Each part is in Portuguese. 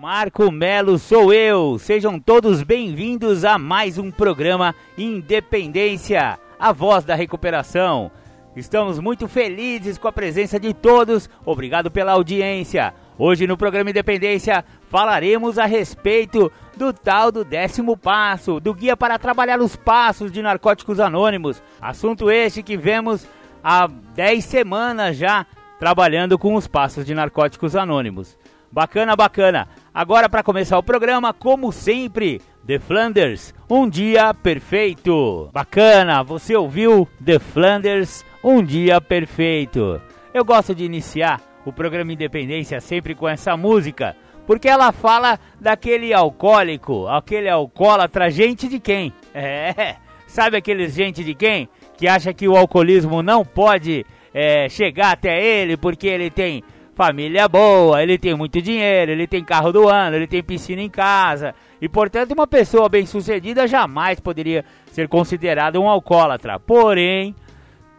Marco Melo sou eu. Sejam todos bem-vindos a mais um programa Independência, a voz da recuperação. Estamos muito felizes com a presença de todos. Obrigado pela audiência. Hoje no programa Independência falaremos a respeito do tal do décimo passo, do guia para trabalhar os passos de narcóticos anônimos. Assunto este que vemos há 10 semanas já trabalhando com os passos de narcóticos anônimos. Bacana, bacana. Agora para começar o programa, como sempre, The Flanders, um dia perfeito. Bacana, você ouviu The Flanders, um dia perfeito. Eu gosto de iniciar o programa Independência sempre com essa música, porque ela fala daquele alcoólico, aquele alcoólatra, gente de quem? É, sabe aqueles gente de quem? Que acha que o alcoolismo não pode é, chegar até ele porque ele tem família boa, ele tem muito dinheiro, ele tem carro do ano, ele tem piscina em casa. E portanto, uma pessoa bem-sucedida jamais poderia ser considerada um alcoólatra. Porém,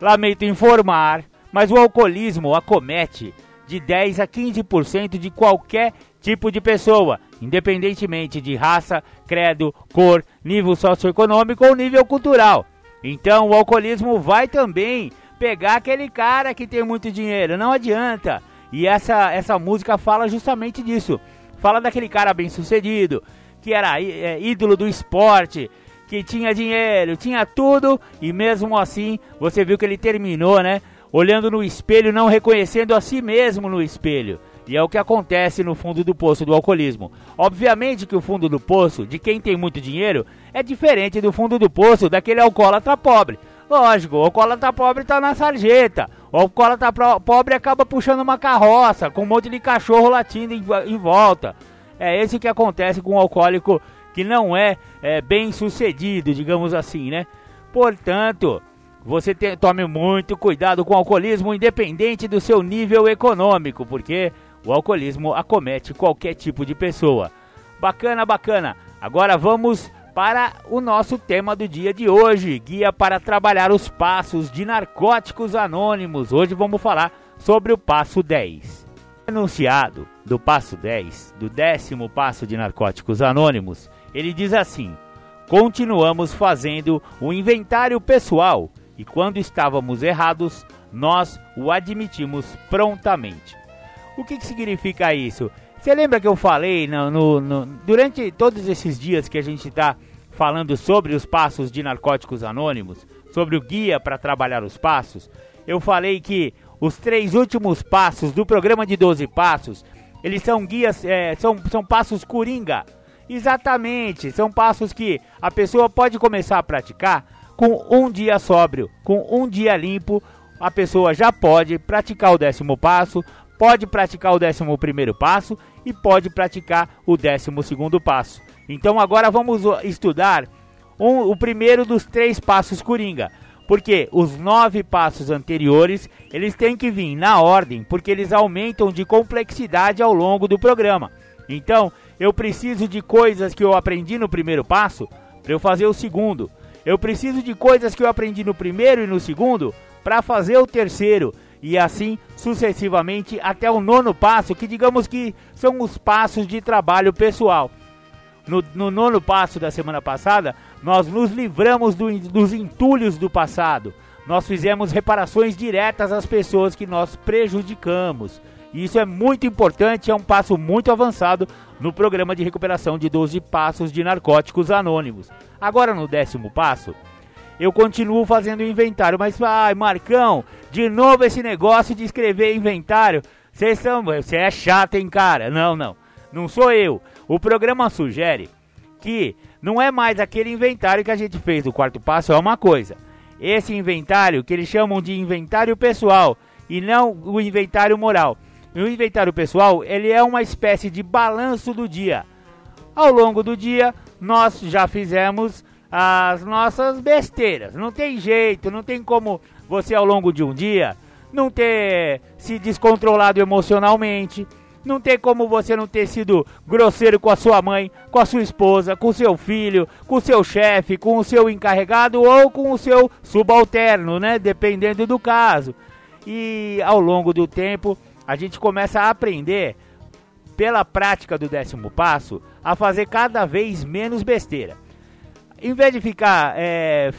lamento informar, mas o alcoolismo acomete de 10 a 15% de qualquer tipo de pessoa, independentemente de raça, credo, cor, nível socioeconômico ou nível cultural. Então, o alcoolismo vai também pegar aquele cara que tem muito dinheiro, não adianta. E essa, essa música fala justamente disso. Fala daquele cara bem sucedido, que era é, ídolo do esporte, que tinha dinheiro, tinha tudo, e mesmo assim você viu que ele terminou, né? Olhando no espelho, não reconhecendo a si mesmo no espelho. E é o que acontece no fundo do poço do alcoolismo. Obviamente que o fundo do poço, de quem tem muito dinheiro, é diferente do fundo do poço daquele alcoólatra pobre. Lógico, o alcoólatra pobre tá na sarjeta. O alcoólatra pobre acaba puxando uma carroça com um monte de cachorro latindo em, em volta. É esse que acontece com o alcoólico que não é, é bem sucedido, digamos assim, né? Portanto, você te, tome muito cuidado com o alcoolismo, independente do seu nível econômico, porque o alcoolismo acomete qualquer tipo de pessoa. Bacana, bacana. Agora vamos para o nosso tema do dia de hoje, guia para trabalhar os passos de narcóticos anônimos. Hoje vamos falar sobre o passo 10. Enunciado do passo 10, do décimo passo de narcóticos anônimos, ele diz assim: Continuamos fazendo o inventário pessoal e quando estávamos errados, nós o admitimos prontamente. O que, que significa isso? Você lembra que eu falei no, no, no, durante todos esses dias que a gente está falando sobre os passos de narcóticos anônimos, sobre o guia para trabalhar os passos, eu falei que os três últimos passos do programa de 12 passos, eles são guias, é, são, são passos coringa. Exatamente, são passos que a pessoa pode começar a praticar com um dia sóbrio, com um dia limpo, a pessoa já pode praticar o décimo passo, pode praticar o décimo primeiro passo e pode praticar o décimo segundo passo. Então agora vamos estudar um, o primeiro dos três passos coringa. Porque os nove passos anteriores, eles têm que vir na ordem, porque eles aumentam de complexidade ao longo do programa. Então, eu preciso de coisas que eu aprendi no primeiro passo para eu fazer o segundo. Eu preciso de coisas que eu aprendi no primeiro e no segundo para fazer o terceiro. E assim sucessivamente até o nono passo, que digamos que são os passos de trabalho pessoal. No, no nono passo da semana passada, nós nos livramos do, dos entulhos do passado. Nós fizemos reparações diretas às pessoas que nós prejudicamos. E isso é muito importante, é um passo muito avançado no programa de recuperação de 12 passos de narcóticos anônimos. Agora no décimo passo, eu continuo fazendo inventário, mas ai, Marcão, de novo esse negócio de escrever inventário. Você é chato, hein, cara? Não, não. Não sou eu. O programa sugere que não é mais aquele inventário que a gente fez do quarto passo, é uma coisa. Esse inventário que eles chamam de inventário pessoal e não o inventário moral. O inventário pessoal, ele é uma espécie de balanço do dia. Ao longo do dia, nós já fizemos as nossas besteiras. Não tem jeito, não tem como você ao longo de um dia não ter se descontrolado emocionalmente, não tem como você não ter sido grosseiro com a sua mãe, com a sua esposa, com o seu filho, com o seu chefe, com o seu encarregado ou com o seu subalterno, né? Dependendo do caso. E ao longo do tempo, a gente começa a aprender, pela prática do décimo passo, a fazer cada vez menos besteira em vez de ficar é,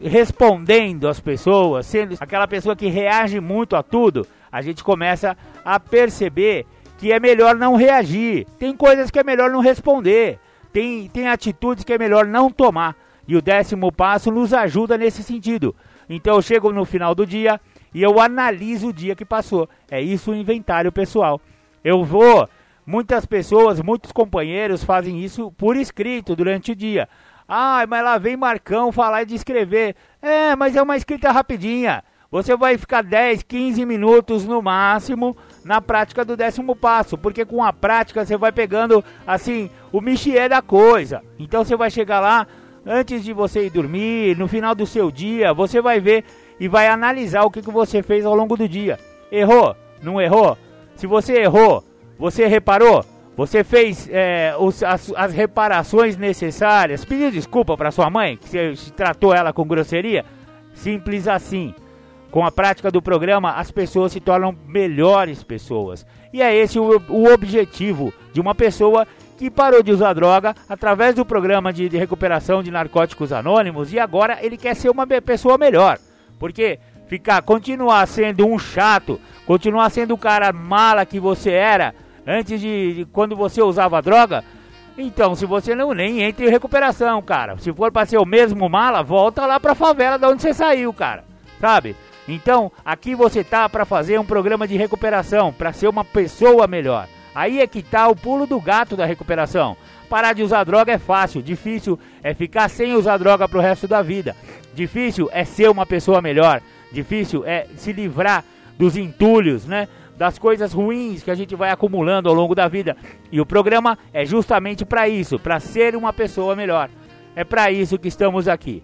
respondendo às pessoas, sendo aquela pessoa que reage muito a tudo, a gente começa a perceber que é melhor não reagir. Tem coisas que é melhor não responder. Tem, tem atitudes que é melhor não tomar. E o décimo passo nos ajuda nesse sentido. Então eu chego no final do dia e eu analiso o dia que passou. É isso o inventário pessoal. Eu vou. Muitas pessoas, muitos companheiros fazem isso por escrito durante o dia. Ah, mas lá vem Marcão falar de escrever. É, mas é uma escrita rapidinha. Você vai ficar 10, 15 minutos no máximo na prática do décimo passo, porque com a prática você vai pegando assim o michié da coisa. Então você vai chegar lá antes de você ir dormir, no final do seu dia, você vai ver e vai analisar o que, que você fez ao longo do dia. Errou? Não errou? Se você errou, você reparou? Você fez é, os, as, as, reparações necessárias? Pediu desculpa para sua mãe, que você tratou ela com grosseria? Simples assim. Com a prática do programa, as pessoas se tornam melhores pessoas. E é esse o, o objetivo de uma pessoa que parou de usar droga através do programa de, de recuperação de narcóticos anônimos e agora ele quer ser uma pessoa melhor. Porque ficar, continuar sendo um chato, continuar sendo o cara mala que você era antes de, de, quando você usava droga. Então, se você não nem entra em recuperação, cara. Se for para ser o mesmo mala, volta lá pra favela de onde você saiu, cara. Sabe? Então, aqui você tá para fazer um programa de recuperação, para ser uma pessoa melhor. Aí é que tá o pulo do gato da recuperação. Parar de usar droga é fácil, difícil é ficar sem usar droga pro resto da vida. Difícil é ser uma pessoa melhor. Difícil é se livrar dos entulhos, né? Das coisas ruins que a gente vai acumulando ao longo da vida. E o programa é justamente para isso, para ser uma pessoa melhor. É para isso que estamos aqui.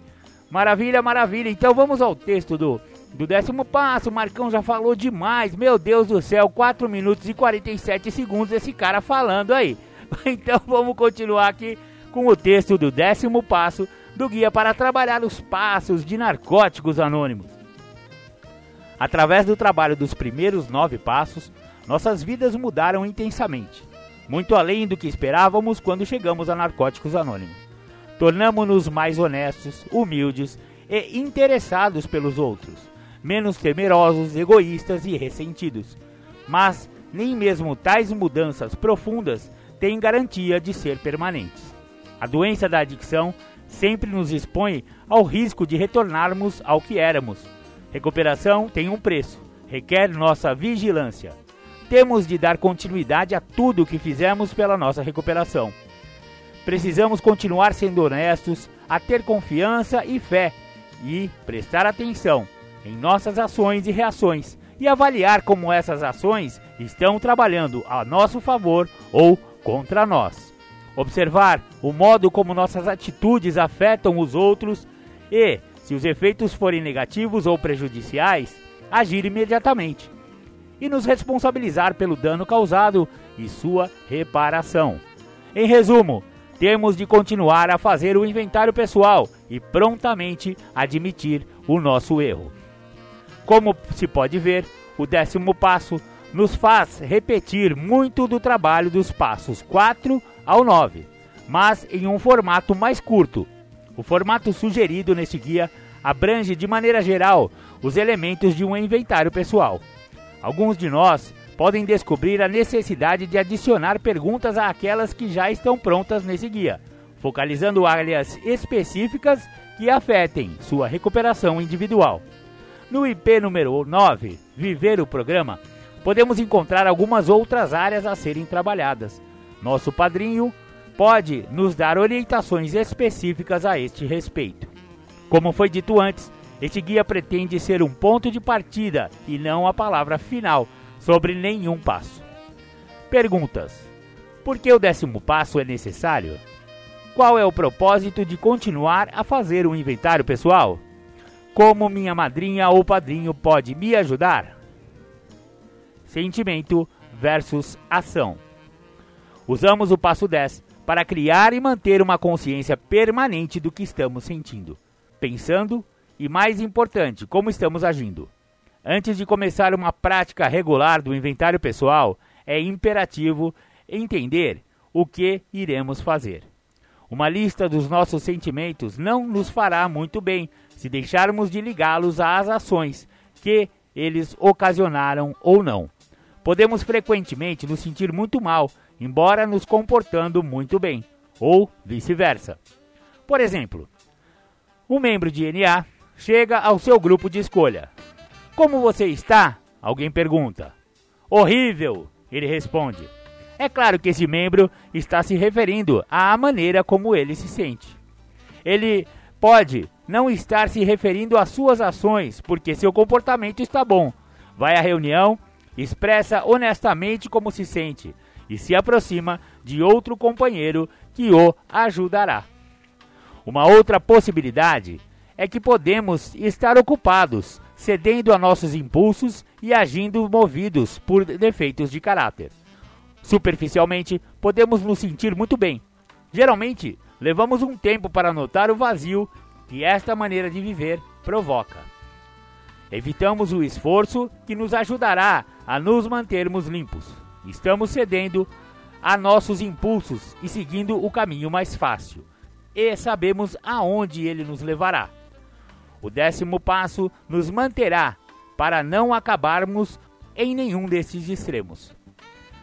Maravilha, maravilha. Então vamos ao texto do, do décimo passo. O Marcão já falou demais. Meu Deus do céu, 4 minutos e 47 segundos esse cara falando aí. Então vamos continuar aqui com o texto do décimo passo do Guia para Trabalhar os Passos de Narcóticos Anônimos. Através do trabalho dos primeiros nove passos, nossas vidas mudaram intensamente, muito além do que esperávamos quando chegamos a Narcóticos Anônimos. Tornamos-nos mais honestos, humildes e interessados pelos outros, menos temerosos, egoístas e ressentidos. Mas nem mesmo tais mudanças profundas têm garantia de ser permanentes. A doença da adicção sempre nos expõe ao risco de retornarmos ao que éramos Recuperação tem um preço, requer nossa vigilância. Temos de dar continuidade a tudo o que fizemos pela nossa recuperação. Precisamos continuar sendo honestos, a ter confiança e fé e prestar atenção em nossas ações e reações e avaliar como essas ações estão trabalhando a nosso favor ou contra nós. Observar o modo como nossas atitudes afetam os outros e, se os efeitos forem negativos ou prejudiciais, agir imediatamente e nos responsabilizar pelo dano causado e sua reparação. Em resumo, temos de continuar a fazer o inventário pessoal e prontamente admitir o nosso erro. Como se pode ver, o décimo passo nos faz repetir muito do trabalho dos passos 4 ao 9, mas em um formato mais curto. O formato sugerido neste guia abrange de maneira geral os elementos de um inventário pessoal. Alguns de nós podem descobrir a necessidade de adicionar perguntas àquelas que já estão prontas nesse guia, focalizando áreas específicas que afetem sua recuperação individual. No IP número 9, Viver o Programa, podemos encontrar algumas outras áreas a serem trabalhadas. Nosso padrinho pode nos dar orientações específicas a este respeito. Como foi dito antes, este guia pretende ser um ponto de partida e não a palavra final sobre nenhum passo. Perguntas: Por que o décimo passo é necessário? Qual é o propósito de continuar a fazer um inventário pessoal? Como minha madrinha ou padrinho pode me ajudar? Sentimento versus ação. Usamos o passo 10 para criar e manter uma consciência permanente do que estamos sentindo, pensando e, mais importante, como estamos agindo. Antes de começar uma prática regular do inventário pessoal, é imperativo entender o que iremos fazer. Uma lista dos nossos sentimentos não nos fará muito bem se deixarmos de ligá-los às ações que eles ocasionaram ou não. Podemos frequentemente nos sentir muito mal, embora nos comportando muito bem, ou vice-versa. Por exemplo, um membro de NA chega ao seu grupo de escolha. Como você está? Alguém pergunta. Horrível, ele responde. É claro que esse membro está se referindo à maneira como ele se sente. Ele pode não estar se referindo às suas ações, porque seu comportamento está bom. Vai à reunião, expressa honestamente como se sente e se aproxima de outro companheiro que o ajudará. Uma outra possibilidade é que podemos estar ocupados, cedendo a nossos impulsos e agindo movidos por defeitos de caráter. Superficialmente, podemos nos sentir muito bem. Geralmente, levamos um tempo para notar o vazio que esta maneira de viver provoca. Evitamos o esforço que nos ajudará a nos mantermos limpos. Estamos cedendo a nossos impulsos e seguindo o caminho mais fácil. E sabemos aonde ele nos levará. O décimo passo nos manterá para não acabarmos em nenhum desses extremos.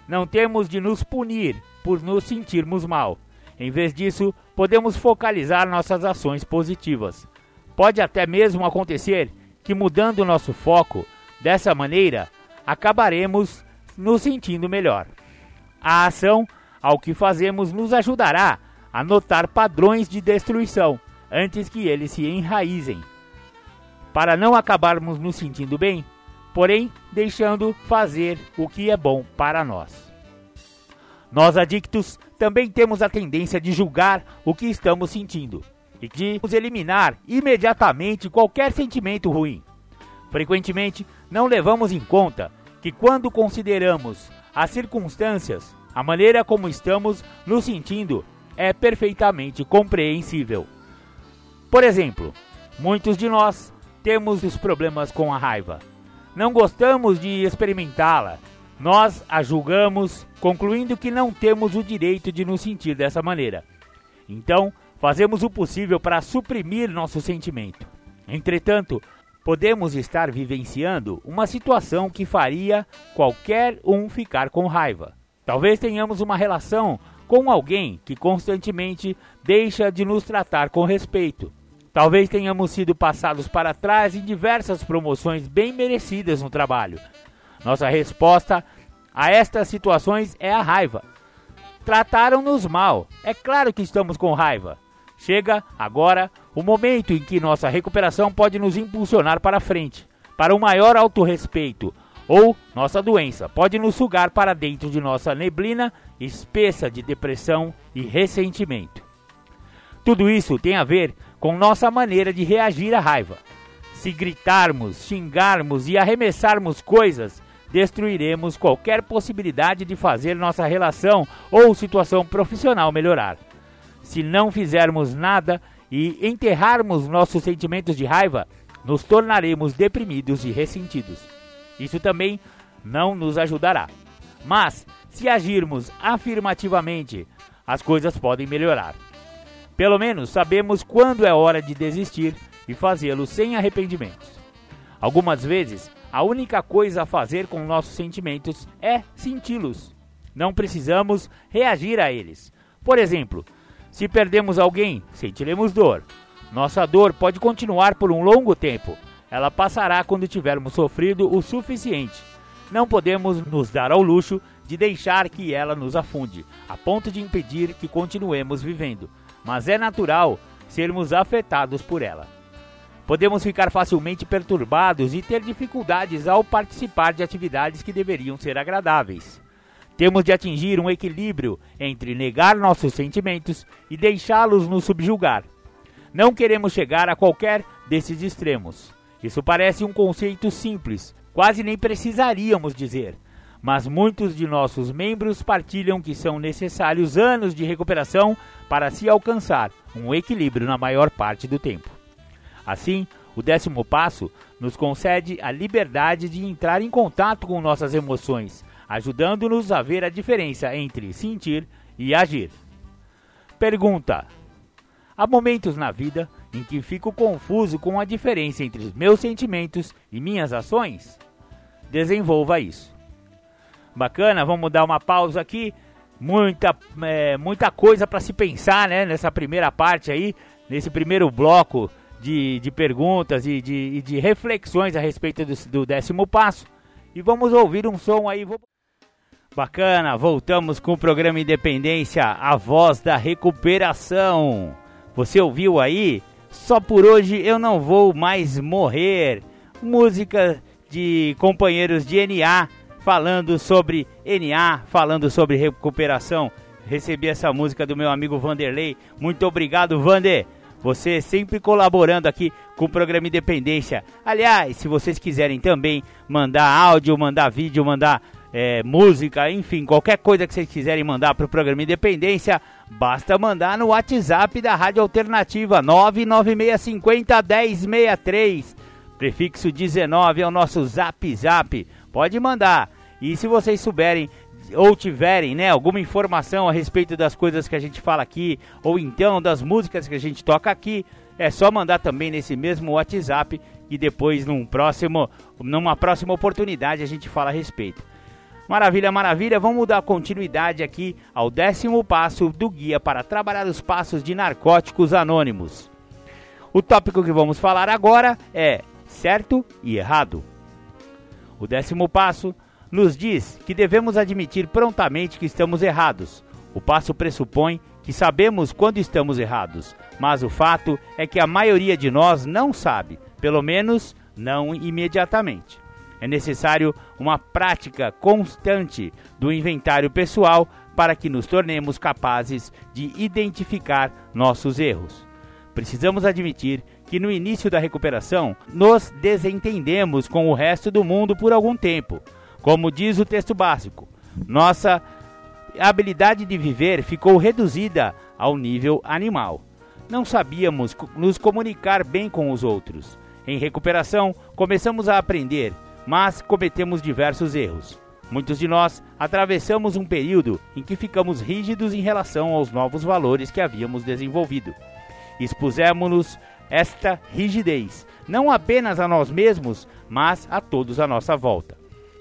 Não temos de nos punir por nos sentirmos mal. Em vez disso, podemos focalizar nossas ações positivas. Pode até mesmo acontecer que, mudando nosso foco, dessa maneira, acabaremos nos sentindo melhor. A ação ao que fazemos nos ajudará a notar padrões de destruição antes que eles se enraizem para não acabarmos nos sentindo bem, porém deixando fazer o que é bom para nós. Nós adictos também temos a tendência de julgar o que estamos sentindo e de eliminar imediatamente qualquer sentimento ruim. Frequentemente, não levamos em conta que quando consideramos as circunstâncias, a maneira como estamos nos sentindo é perfeitamente compreensível. Por exemplo, muitos de nós temos os problemas com a raiva. Não gostamos de experimentá-la. Nós a julgamos, concluindo que não temos o direito de nos sentir dessa maneira. Então, fazemos o possível para suprimir nosso sentimento. Entretanto, podemos estar vivenciando uma situação que faria qualquer um ficar com raiva. Talvez tenhamos uma relação com alguém que constantemente deixa de nos tratar com respeito. Talvez tenhamos sido passados para trás em diversas promoções bem merecidas no trabalho. Nossa resposta a estas situações é a raiva. Trataram-nos mal. É claro que estamos com raiva. Chega agora o momento em que nossa recuperação pode nos impulsionar para frente, para um maior autorrespeito, ou nossa doença pode nos sugar para dentro de nossa neblina espessa de depressão e ressentimento. Tudo isso tem a ver com nossa maneira de reagir à raiva. Se gritarmos, xingarmos e arremessarmos coisas, destruiremos qualquer possibilidade de fazer nossa relação ou situação profissional melhorar. Se não fizermos nada e enterrarmos nossos sentimentos de raiva, nos tornaremos deprimidos e ressentidos. Isso também não nos ajudará. Mas, se agirmos afirmativamente, as coisas podem melhorar. Pelo menos sabemos quando é hora de desistir e fazê-lo sem arrependimentos. Algumas vezes, a única coisa a fazer com nossos sentimentos é senti-los. Não precisamos reagir a eles. Por exemplo, se perdemos alguém, sentiremos dor. Nossa dor pode continuar por um longo tempo. Ela passará quando tivermos sofrido o suficiente. Não podemos nos dar ao luxo de deixar que ela nos afunde, a ponto de impedir que continuemos vivendo mas é natural sermos afetados por ela. Podemos ficar facilmente perturbados e ter dificuldades ao participar de atividades que deveriam ser agradáveis. Temos de atingir um equilíbrio entre negar nossos sentimentos e deixá-los nos subjugar. Não queremos chegar a qualquer desses extremos. Isso parece um conceito simples, quase nem precisaríamos dizer, mas muitos de nossos membros partilham que são necessários anos de recuperação para se alcançar um equilíbrio na maior parte do tempo. Assim, o décimo passo nos concede a liberdade de entrar em contato com nossas emoções, ajudando-nos a ver a diferença entre sentir e agir. Pergunta: Há momentos na vida em que fico confuso com a diferença entre os meus sentimentos e minhas ações? Desenvolva isso. Bacana, vamos dar uma pausa aqui. Muita, é, muita coisa para se pensar né, nessa primeira parte aí, nesse primeiro bloco de, de perguntas e de, de reflexões a respeito do, do décimo passo. E vamos ouvir um som aí. Bacana, voltamos com o programa Independência, a voz da recuperação. Você ouviu aí? Só por hoje eu não vou mais morrer. Música de companheiros de NA falando sobre NA, falando sobre recuperação. Recebi essa música do meu amigo Vanderlei. Muito obrigado, Vander. Você sempre colaborando aqui com o programa Independência. Aliás, se vocês quiserem também mandar áudio, mandar vídeo, mandar é, música, enfim, qualquer coisa que vocês quiserem mandar para o programa Independência, basta mandar no WhatsApp da Rádio Alternativa 99650 1063. Prefixo 19 é o nosso Zap Zap. Pode mandar. E se vocês souberem ou tiverem, né, alguma informação a respeito das coisas que a gente fala aqui, ou então das músicas que a gente toca aqui, é só mandar também nesse mesmo WhatsApp e depois num próximo, numa próxima oportunidade a gente fala a respeito. Maravilha, maravilha. Vamos dar continuidade aqui ao décimo passo do guia para trabalhar os passos de narcóticos anônimos. O tópico que vamos falar agora é certo e errado. O décimo passo nos diz que devemos admitir prontamente que estamos errados. O passo pressupõe que sabemos quando estamos errados, mas o fato é que a maioria de nós não sabe, pelo menos não imediatamente. É necessário uma prática constante do inventário pessoal para que nos tornemos capazes de identificar nossos erros. Precisamos admitir que no início da recuperação nos desentendemos com o resto do mundo por algum tempo. Como diz o texto básico, nossa habilidade de viver ficou reduzida ao nível animal. Não sabíamos nos comunicar bem com os outros. Em recuperação, começamos a aprender mas cometemos diversos erros. Muitos de nós atravessamos um período em que ficamos rígidos em relação aos novos valores que havíamos desenvolvido. Expusemos-nos esta rigidez, não apenas a nós mesmos, mas a todos à nossa volta.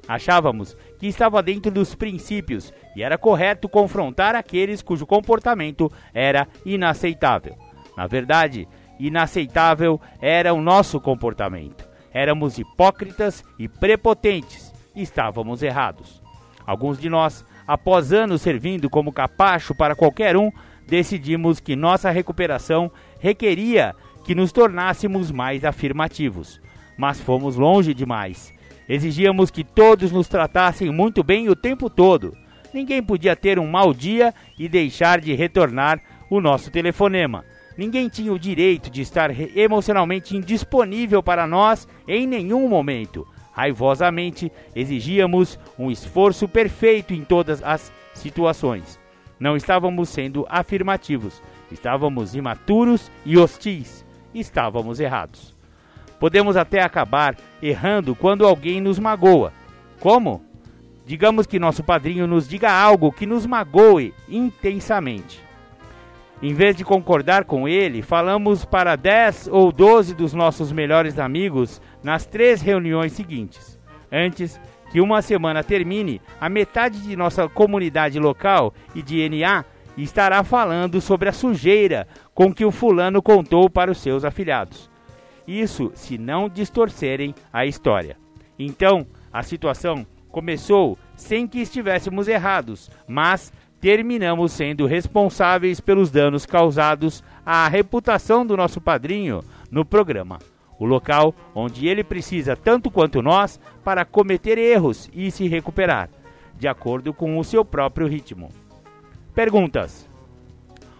Achávamos que estava dentro dos princípios e era correto confrontar aqueles cujo comportamento era inaceitável. Na verdade, inaceitável era o nosso comportamento. Éramos hipócritas e prepotentes estávamos errados. Alguns de nós, após anos servindo como capacho para qualquer um, decidimos que nossa recuperação requeria que nos tornássemos mais afirmativos. Mas fomos longe demais. Exigíamos que todos nos tratassem muito bem o tempo todo. Ninguém podia ter um mau dia e deixar de retornar o nosso telefonema. Ninguém tinha o direito de estar emocionalmente indisponível para nós em nenhum momento. Raivosamente exigíamos um esforço perfeito em todas as situações. Não estávamos sendo afirmativos, estávamos imaturos e hostis. Estávamos errados. Podemos até acabar errando quando alguém nos magoa. Como? Digamos que nosso padrinho nos diga algo que nos magoe intensamente. Em vez de concordar com ele, falamos para 10 ou 12 dos nossos melhores amigos nas três reuniões seguintes. Antes que uma semana termine, a metade de nossa comunidade local e de NA estará falando sobre a sujeira com que o fulano contou para os seus afilhados. Isso se não distorcerem a história. Então, a situação começou sem que estivéssemos errados, mas terminamos sendo responsáveis pelos danos causados à reputação do nosso padrinho no programa, o local onde ele precisa tanto quanto nós para cometer erros e se recuperar. de acordo com o seu próprio ritmo. Perguntas: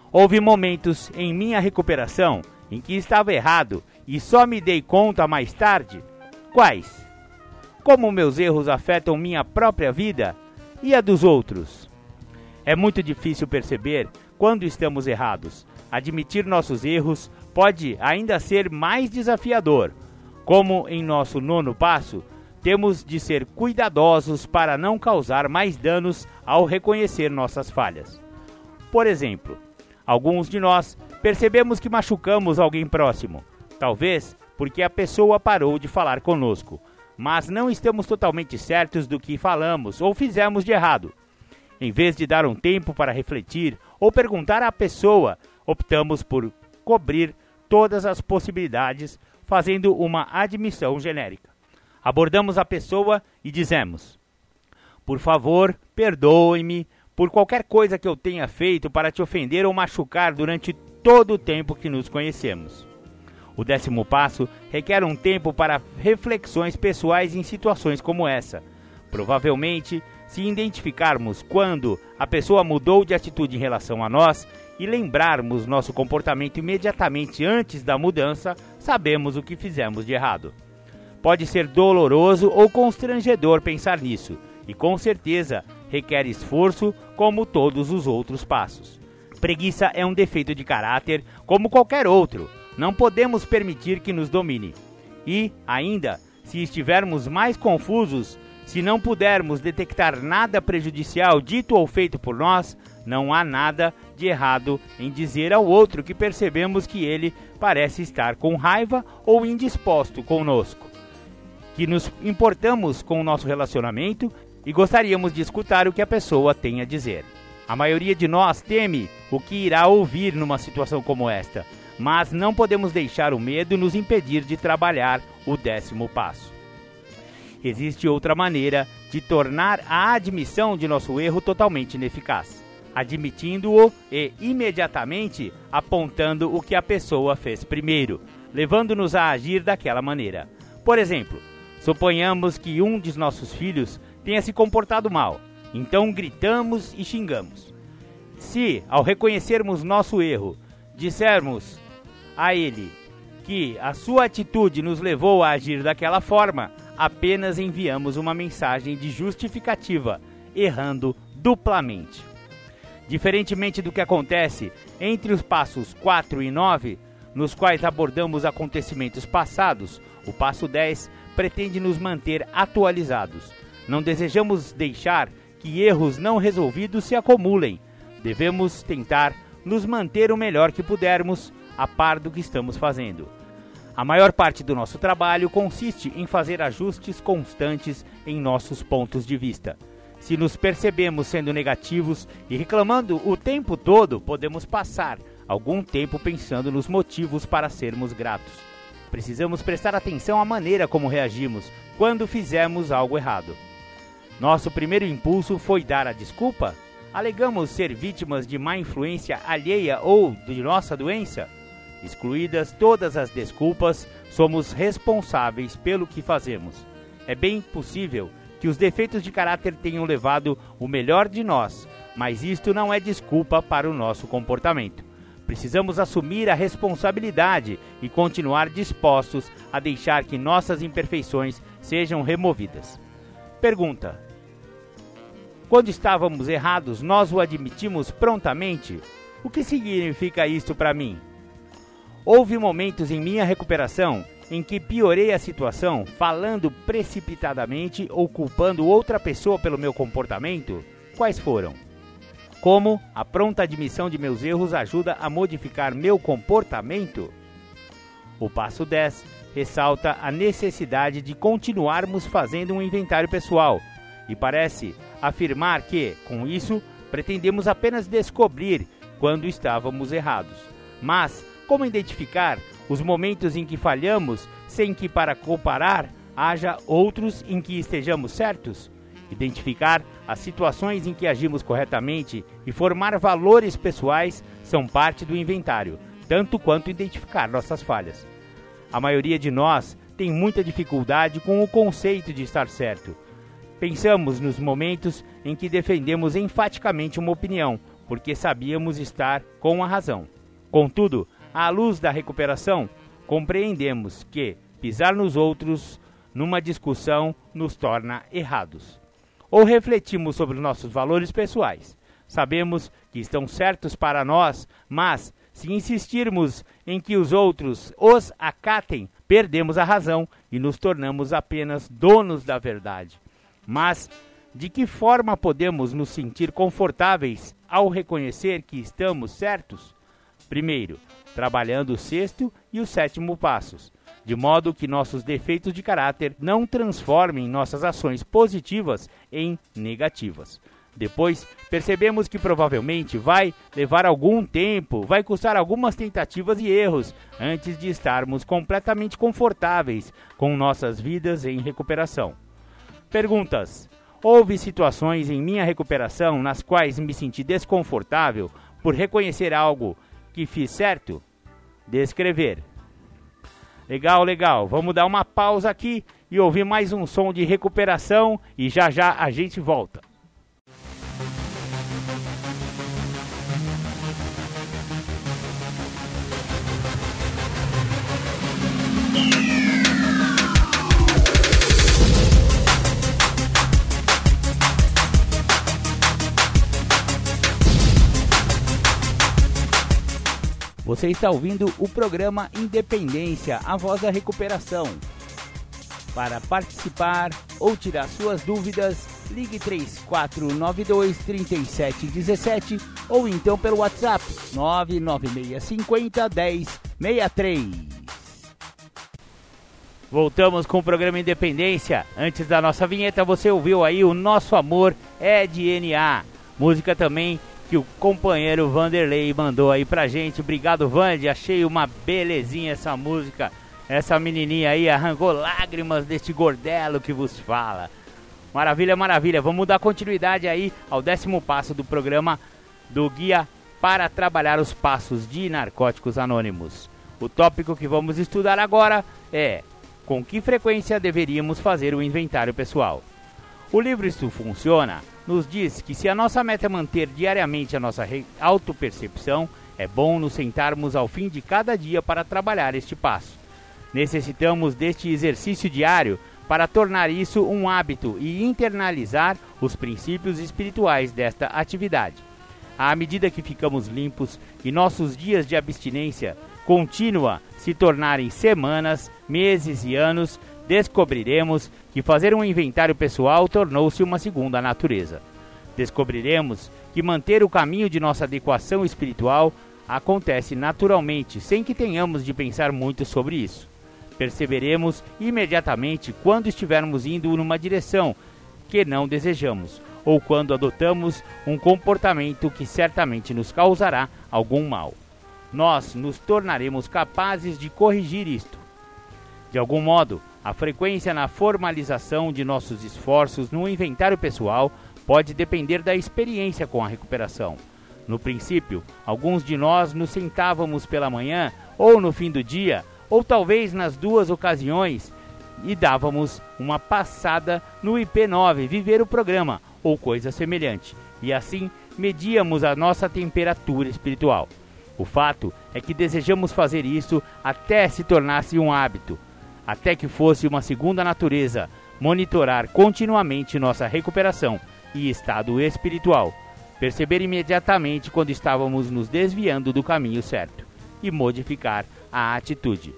Houve momentos em minha recuperação em que estava errado e só me dei conta mais tarde? Quais? Como meus erros afetam minha própria vida e a dos outros? É muito difícil perceber quando estamos errados. Admitir nossos erros pode ainda ser mais desafiador. Como em nosso nono passo, temos de ser cuidadosos para não causar mais danos ao reconhecer nossas falhas. Por exemplo, alguns de nós percebemos que machucamos alguém próximo, talvez porque a pessoa parou de falar conosco, mas não estamos totalmente certos do que falamos ou fizemos de errado. Em vez de dar um tempo para refletir ou perguntar à pessoa, optamos por cobrir todas as possibilidades, fazendo uma admissão genérica. Abordamos a pessoa e dizemos: Por favor, perdoe-me por qualquer coisa que eu tenha feito para te ofender ou machucar durante todo o tempo que nos conhecemos. O décimo passo requer um tempo para reflexões pessoais em situações como essa. Provavelmente, se identificarmos quando a pessoa mudou de atitude em relação a nós e lembrarmos nosso comportamento imediatamente antes da mudança, sabemos o que fizemos de errado. Pode ser doloroso ou constrangedor pensar nisso, e com certeza requer esforço, como todos os outros passos. Preguiça é um defeito de caráter, como qualquer outro. Não podemos permitir que nos domine. E, ainda, se estivermos mais confusos, se não pudermos detectar nada prejudicial dito ou feito por nós, não há nada de errado em dizer ao outro que percebemos que ele parece estar com raiva ou indisposto conosco. Que nos importamos com o nosso relacionamento e gostaríamos de escutar o que a pessoa tem a dizer. A maioria de nós teme o que irá ouvir numa situação como esta, mas não podemos deixar o medo nos impedir de trabalhar o décimo passo. Existe outra maneira de tornar a admissão de nosso erro totalmente ineficaz, admitindo-o e imediatamente apontando o que a pessoa fez primeiro, levando-nos a agir daquela maneira. Por exemplo, suponhamos que um de nossos filhos tenha se comportado mal. Então gritamos e xingamos. Se, ao reconhecermos nosso erro, dissermos a ele que a sua atitude nos levou a agir daquela forma, apenas enviamos uma mensagem de justificativa, errando duplamente. Diferentemente do que acontece entre os passos 4 e 9, nos quais abordamos acontecimentos passados, o passo 10 pretende nos manter atualizados, não desejamos deixar que erros não resolvidos se acumulem. Devemos tentar nos manter o melhor que pudermos a par do que estamos fazendo. A maior parte do nosso trabalho consiste em fazer ajustes constantes em nossos pontos de vista. Se nos percebemos sendo negativos e reclamando o tempo todo, podemos passar algum tempo pensando nos motivos para sermos gratos. Precisamos prestar atenção à maneira como reagimos quando fizemos algo errado. Nosso primeiro impulso foi dar a desculpa? Alegamos ser vítimas de má influência alheia ou de nossa doença? Excluídas todas as desculpas, somos responsáveis pelo que fazemos. É bem possível que os defeitos de caráter tenham levado o melhor de nós, mas isto não é desculpa para o nosso comportamento. Precisamos assumir a responsabilidade e continuar dispostos a deixar que nossas imperfeições sejam removidas. Pergunta: quando estávamos errados, nós o admitimos prontamente. O que significa isto para mim? Houve momentos em minha recuperação em que piorei a situação falando precipitadamente ou culpando outra pessoa pelo meu comportamento? Quais foram? Como a pronta admissão de meus erros ajuda a modificar meu comportamento? O passo 10 ressalta a necessidade de continuarmos fazendo um inventário pessoal e parece afirmar que, com isso, pretendemos apenas descobrir quando estávamos errados. Mas como identificar os momentos em que falhamos sem que, para comparar, haja outros em que estejamos certos? Identificar as situações em que agimos corretamente e formar valores pessoais são parte do inventário, tanto quanto identificar nossas falhas. A maioria de nós tem muita dificuldade com o conceito de estar certo Pensamos nos momentos em que defendemos enfaticamente uma opinião, porque sabíamos estar com a razão. Contudo, à luz da recuperação, compreendemos que pisar nos outros numa discussão nos torna errados. Ou refletimos sobre nossos valores pessoais. Sabemos que estão certos para nós, mas se insistirmos em que os outros os acatem, perdemos a razão e nos tornamos apenas donos da verdade. Mas de que forma podemos nos sentir confortáveis ao reconhecer que estamos certos? Primeiro, trabalhando o sexto e o sétimo passos, de modo que nossos defeitos de caráter não transformem nossas ações positivas em negativas. Depois, percebemos que provavelmente vai levar algum tempo, vai custar algumas tentativas e erros antes de estarmos completamente confortáveis com nossas vidas em recuperação. Perguntas: Houve situações em minha recuperação nas quais me senti desconfortável por reconhecer algo que fiz certo? Descrever. Legal, legal. Vamos dar uma pausa aqui e ouvir mais um som de recuperação e já já a gente volta. Você está ouvindo o programa Independência, a voz da recuperação. Para participar ou tirar suas dúvidas, ligue 3492 3717 ou então pelo WhatsApp 99650 1063. Voltamos com o programa Independência. Antes da nossa vinheta, você ouviu aí o Nosso Amor é DNA. Música também que o companheiro Vanderlei mandou aí pra gente. Obrigado, Vande. Achei uma belezinha essa música. Essa menininha aí arrancou lágrimas deste gordelo que vos fala. Maravilha, maravilha. Vamos dar continuidade aí ao décimo passo do programa do Guia para Trabalhar os Passos de Narcóticos Anônimos. O tópico que vamos estudar agora é com que frequência deveríamos fazer o inventário pessoal. O livro Isso Funciona nos diz que se a nossa meta é manter diariamente a nossa autopercepção, é bom nos sentarmos ao fim de cada dia para trabalhar este passo. Necessitamos deste exercício diário para tornar isso um hábito e internalizar os princípios espirituais desta atividade. À medida que ficamos limpos e nossos dias de abstinência contínua se tornarem semanas, meses e anos, descobriremos que fazer um inventário pessoal tornou-se uma segunda natureza. Descobriremos que manter o caminho de nossa adequação espiritual acontece naturalmente, sem que tenhamos de pensar muito sobre isso. Perceberemos imediatamente quando estivermos indo numa direção que não desejamos, ou quando adotamos um comportamento que certamente nos causará algum mal. Nós nos tornaremos capazes de corrigir isto. De algum modo, a frequência na formalização de nossos esforços no inventário pessoal pode depender da experiência com a recuperação. No princípio, alguns de nós nos sentávamos pela manhã ou no fim do dia, ou talvez nas duas ocasiões, e dávamos uma passada no IP9 viver o programa ou coisa semelhante, e assim medíamos a nossa temperatura espiritual. O fato é que desejamos fazer isso até se tornasse um hábito até que fosse uma segunda natureza, monitorar continuamente nossa recuperação e estado espiritual, perceber imediatamente quando estávamos nos desviando do caminho certo e modificar a atitude.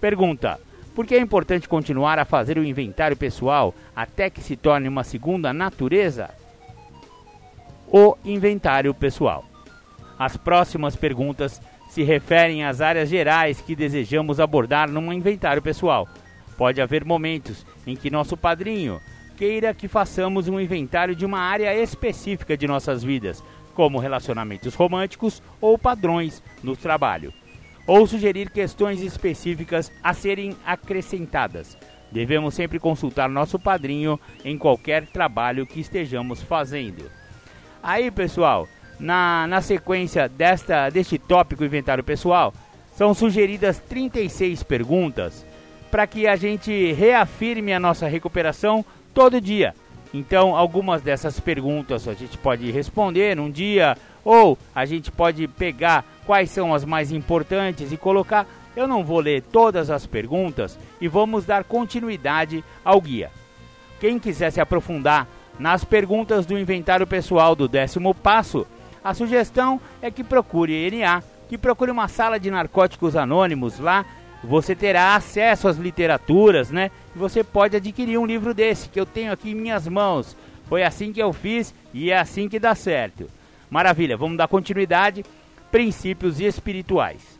Pergunta: por que é importante continuar a fazer o inventário pessoal até que se torne uma segunda natureza? O inventário pessoal. As próximas perguntas se referem às áreas gerais que desejamos abordar num inventário pessoal. Pode haver momentos em que nosso padrinho queira que façamos um inventário de uma área específica de nossas vidas, como relacionamentos românticos ou padrões no trabalho, ou sugerir questões específicas a serem acrescentadas. Devemos sempre consultar nosso padrinho em qualquer trabalho que estejamos fazendo. Aí, pessoal, na, na sequência desta, deste tópico inventário pessoal, são sugeridas 36 perguntas para que a gente reafirme a nossa recuperação todo dia. Então, algumas dessas perguntas a gente pode responder num dia, ou a gente pode pegar quais são as mais importantes e colocar. Eu não vou ler todas as perguntas e vamos dar continuidade ao guia. Quem quiser se aprofundar nas perguntas do inventário pessoal do décimo passo, a sugestão é que procure NA, que procure uma sala de narcóticos anônimos lá. Você terá acesso às literaturas, né? E você pode adquirir um livro desse que eu tenho aqui em minhas mãos. Foi assim que eu fiz e é assim que dá certo. Maravilha, vamos dar continuidade. Princípios espirituais.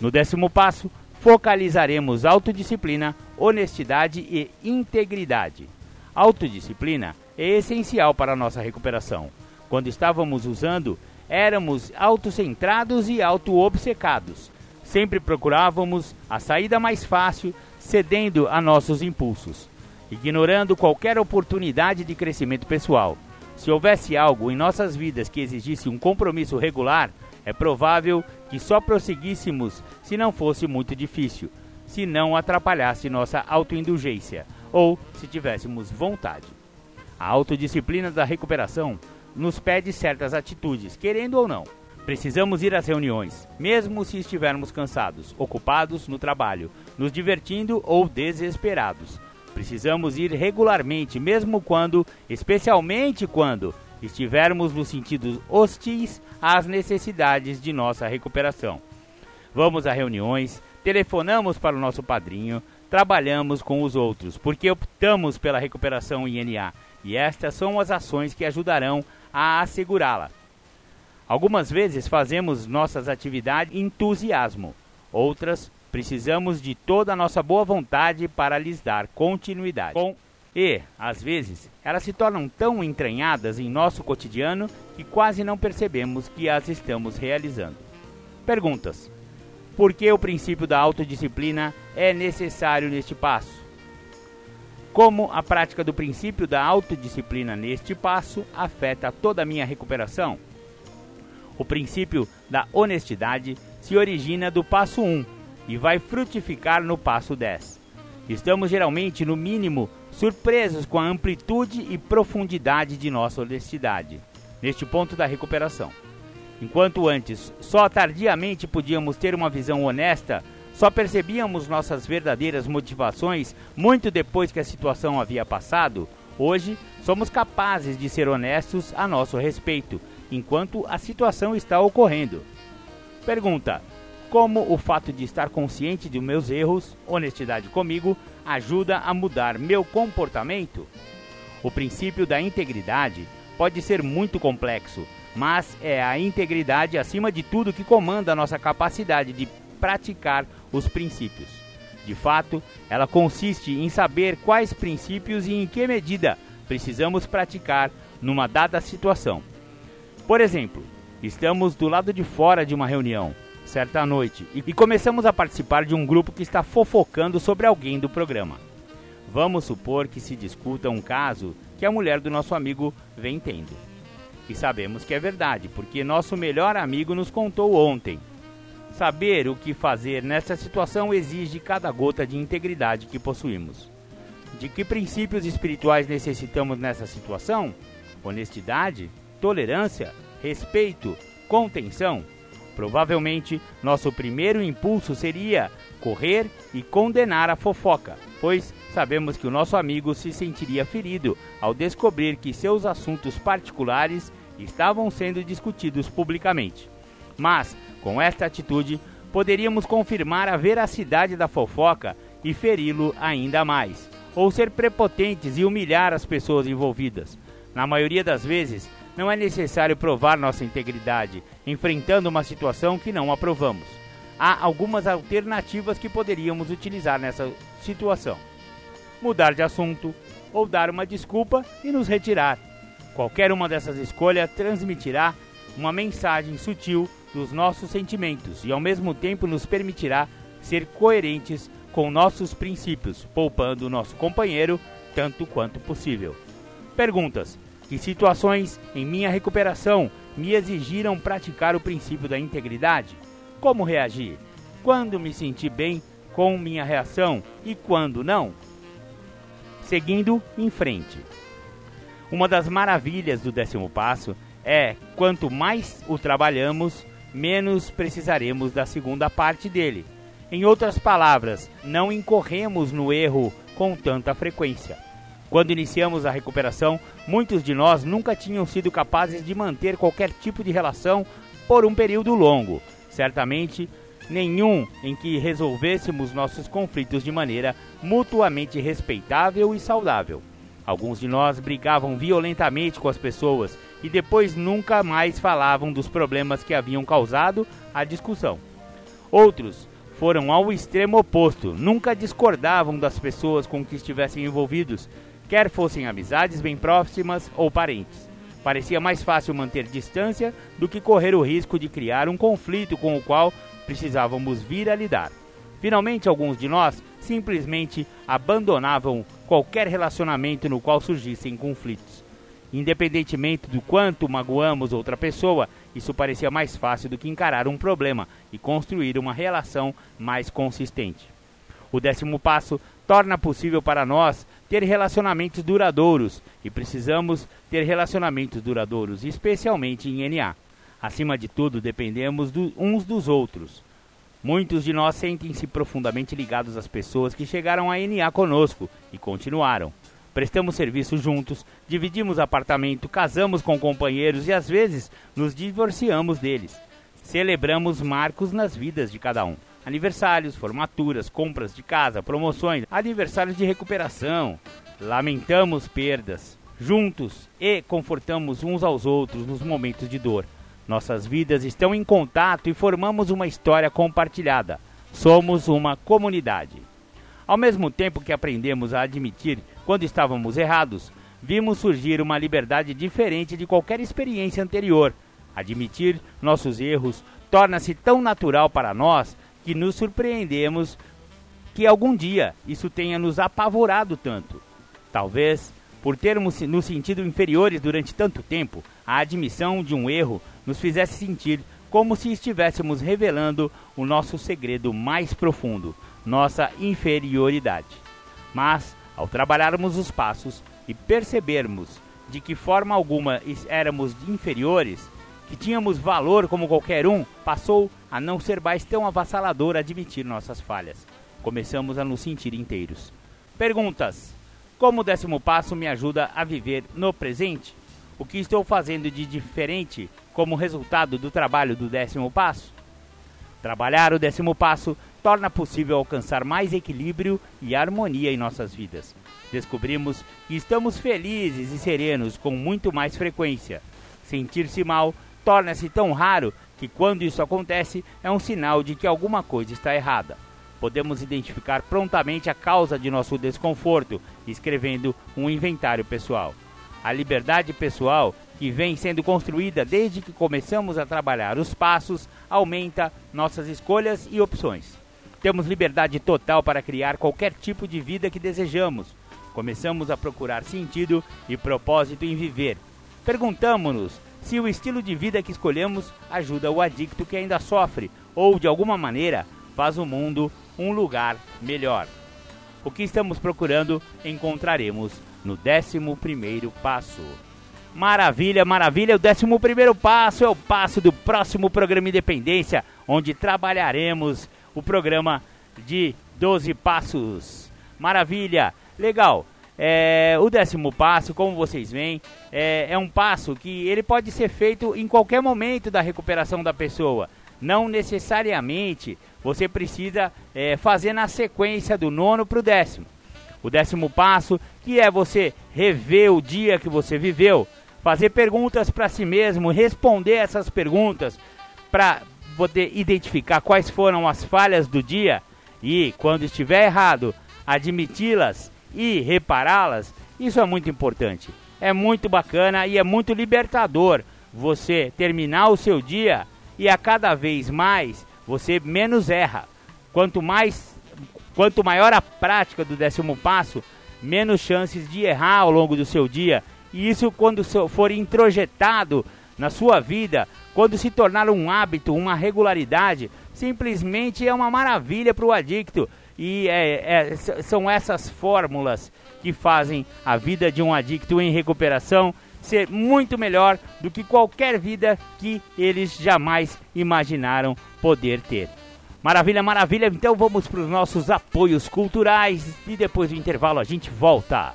No décimo passo, focalizaremos autodisciplina, honestidade e integridade. Autodisciplina é essencial para a nossa recuperação. Quando estávamos usando, éramos autocentrados e auto-obcecados. Sempre procurávamos a saída mais fácil, cedendo a nossos impulsos, ignorando qualquer oportunidade de crescimento pessoal. Se houvesse algo em nossas vidas que exigisse um compromisso regular, é provável que só prosseguíssemos se não fosse muito difícil, se não atrapalhasse nossa autoindulgência ou se tivéssemos vontade. A autodisciplina da recuperação nos pede certas atitudes, querendo ou não. Precisamos ir às reuniões, mesmo se estivermos cansados, ocupados no trabalho, nos divertindo ou desesperados. Precisamos ir regularmente, mesmo quando, especialmente quando, estivermos nos sentidos hostis às necessidades de nossa recuperação. Vamos a reuniões, telefonamos para o nosso padrinho, trabalhamos com os outros, porque optamos pela recuperação INA e estas são as ações que ajudarão a assegurá-la. Algumas vezes fazemos nossas atividades entusiasmo, outras precisamos de toda a nossa boa vontade para lhes dar continuidade. Com e, às vezes, elas se tornam tão entranhadas em nosso cotidiano que quase não percebemos que as estamos realizando. Perguntas: Por que o princípio da autodisciplina é necessário neste passo? Como a prática do princípio da autodisciplina neste passo afeta toda a minha recuperação? O princípio da honestidade se origina do passo 1 e vai frutificar no passo 10. Estamos geralmente, no mínimo, surpresos com a amplitude e profundidade de nossa honestidade, neste ponto da recuperação. Enquanto antes só tardiamente podíamos ter uma visão honesta só percebíamos nossas verdadeiras motivações muito depois que a situação havia passado. Hoje, somos capazes de ser honestos a nosso respeito, enquanto a situação está ocorrendo. Pergunta: Como o fato de estar consciente de meus erros, honestidade comigo, ajuda a mudar meu comportamento? O princípio da integridade pode ser muito complexo, mas é a integridade acima de tudo que comanda a nossa capacidade de praticar os princípios. De fato, ela consiste em saber quais princípios e em que medida precisamos praticar numa dada situação. Por exemplo, estamos do lado de fora de uma reunião, certa noite, e começamos a participar de um grupo que está fofocando sobre alguém do programa. Vamos supor que se discuta um caso que a mulher do nosso amigo vem tendo. E sabemos que é verdade, porque nosso melhor amigo nos contou ontem Saber o que fazer nessa situação exige cada gota de integridade que possuímos. De que princípios espirituais necessitamos nessa situação? Honestidade, tolerância, respeito, contenção. Provavelmente, nosso primeiro impulso seria correr e condenar a fofoca, pois sabemos que o nosso amigo se sentiria ferido ao descobrir que seus assuntos particulares estavam sendo discutidos publicamente. Mas, com esta atitude, poderíamos confirmar a veracidade da fofoca e feri-lo ainda mais, ou ser prepotentes e humilhar as pessoas envolvidas. Na maioria das vezes, não é necessário provar nossa integridade, enfrentando uma situação que não aprovamos. Há algumas alternativas que poderíamos utilizar nessa situação: mudar de assunto, ou dar uma desculpa e nos retirar. Qualquer uma dessas escolhas transmitirá uma mensagem sutil dos nossos sentimentos e ao mesmo tempo nos permitirá ser coerentes com nossos princípios, poupando o nosso companheiro tanto quanto possível. Perguntas: Que situações em minha recuperação me exigiram praticar o princípio da integridade? Como reagir? Quando me senti bem com minha reação e quando não? Seguindo em frente. Uma das maravilhas do décimo passo é quanto mais o trabalhamos, menos precisaremos da segunda parte dele. Em outras palavras, não incorremos no erro com tanta frequência. Quando iniciamos a recuperação, muitos de nós nunca tinham sido capazes de manter qualquer tipo de relação por um período longo. Certamente, nenhum em que resolvêssemos nossos conflitos de maneira mutuamente respeitável e saudável. Alguns de nós brigavam violentamente com as pessoas e depois nunca mais falavam dos problemas que haviam causado a discussão. Outros foram ao extremo oposto, nunca discordavam das pessoas com que estivessem envolvidos, quer fossem amizades bem próximas ou parentes. Parecia mais fácil manter distância do que correr o risco de criar um conflito com o qual precisávamos vir a lidar. Finalmente, alguns de nós simplesmente abandonavam qualquer relacionamento no qual surgissem conflitos. Independentemente do quanto magoamos outra pessoa, isso parecia mais fácil do que encarar um problema e construir uma relação mais consistente. O décimo passo torna possível para nós ter relacionamentos duradouros e precisamos ter relacionamentos duradouros, especialmente em NA. Acima de tudo, dependemos do, uns dos outros. Muitos de nós sentem-se profundamente ligados às pessoas que chegaram a NA conosco e continuaram. Prestamos serviço juntos, dividimos apartamento, casamos com companheiros e às vezes nos divorciamos deles. Celebramos marcos nas vidas de cada um. Aniversários, formaturas, compras de casa, promoções, aniversários de recuperação. Lamentamos perdas juntos e confortamos uns aos outros nos momentos de dor. Nossas vidas estão em contato e formamos uma história compartilhada. Somos uma comunidade. Ao mesmo tempo que aprendemos a admitir quando estávamos errados, vimos surgir uma liberdade diferente de qualquer experiência anterior. Admitir nossos erros torna-se tão natural para nós que nos surpreendemos que algum dia isso tenha nos apavorado tanto. Talvez por termos nos sentido inferiores durante tanto tempo, a admissão de um erro nos fizesse sentir como se estivéssemos revelando o nosso segredo mais profundo, nossa inferioridade. Mas, ao trabalharmos os passos e percebermos de que forma alguma éramos inferiores, que tínhamos valor como qualquer um, passou a não ser mais tão avassalador admitir nossas falhas. Começamos a nos sentir inteiros. Perguntas: Como o décimo passo me ajuda a viver no presente? O que estou fazendo de diferente como resultado do trabalho do décimo passo? Trabalhar o décimo passo torna possível alcançar mais equilíbrio e harmonia em nossas vidas. Descobrimos que estamos felizes e serenos com muito mais frequência. Sentir-se mal torna-se tão raro que, quando isso acontece, é um sinal de que alguma coisa está errada. Podemos identificar prontamente a causa de nosso desconforto escrevendo um inventário pessoal. A liberdade pessoal, que vem sendo construída desde que começamos a trabalhar os passos, aumenta nossas escolhas e opções. Temos liberdade total para criar qualquer tipo de vida que desejamos. Começamos a procurar sentido e propósito em viver. Perguntamos-nos se o estilo de vida que escolhemos ajuda o adicto que ainda sofre ou, de alguma maneira, faz o mundo um lugar melhor. O que estamos procurando encontraremos no 11 passo. Maravilha, maravilha! O 11 passo é o passo do próximo programa Independência, onde trabalharemos o programa de 12 passos. Maravilha, legal. É, o décimo passo, como vocês veem, é, é um passo que ele pode ser feito em qualquer momento da recuperação da pessoa. Não necessariamente você precisa é, fazer na sequência do nono para o décimo. O décimo passo, que é você rever o dia que você viveu, fazer perguntas para si mesmo, responder essas perguntas para poder identificar quais foram as falhas do dia e, quando estiver errado, admiti-las e repará-las, isso é muito importante. É muito bacana e é muito libertador você terminar o seu dia e a cada vez mais você menos erra. Quanto mais quanto maior a prática do décimo passo, menos chances de errar ao longo do seu dia. E isso quando for introjetado na sua vida, quando se tornar um hábito, uma regularidade, simplesmente é uma maravilha para o adicto E é, é, são essas fórmulas que fazem a vida de um adicto em recuperação ser muito melhor do que qualquer vida que eles jamais imaginaram poder ter. Maravilha, maravilha. Então vamos para os nossos apoios culturais e depois do intervalo a gente volta.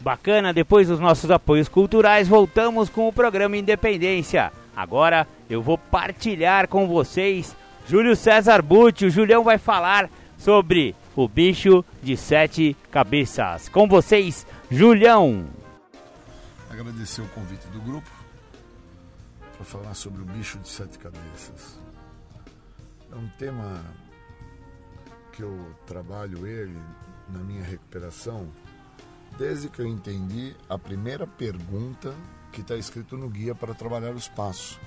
Bacana, depois dos nossos apoios culturais, voltamos com o programa Independência. Agora eu vou partilhar com vocês Júlio César Butti. O Julião vai falar sobre o bicho de sete cabeças. Com vocês, Julião. Agradecer o convite do grupo para falar sobre o bicho de sete cabeças. É um tema que eu trabalho ele na minha recuperação desde que eu entendi a primeira pergunta que está escrito no guia para trabalhar os passos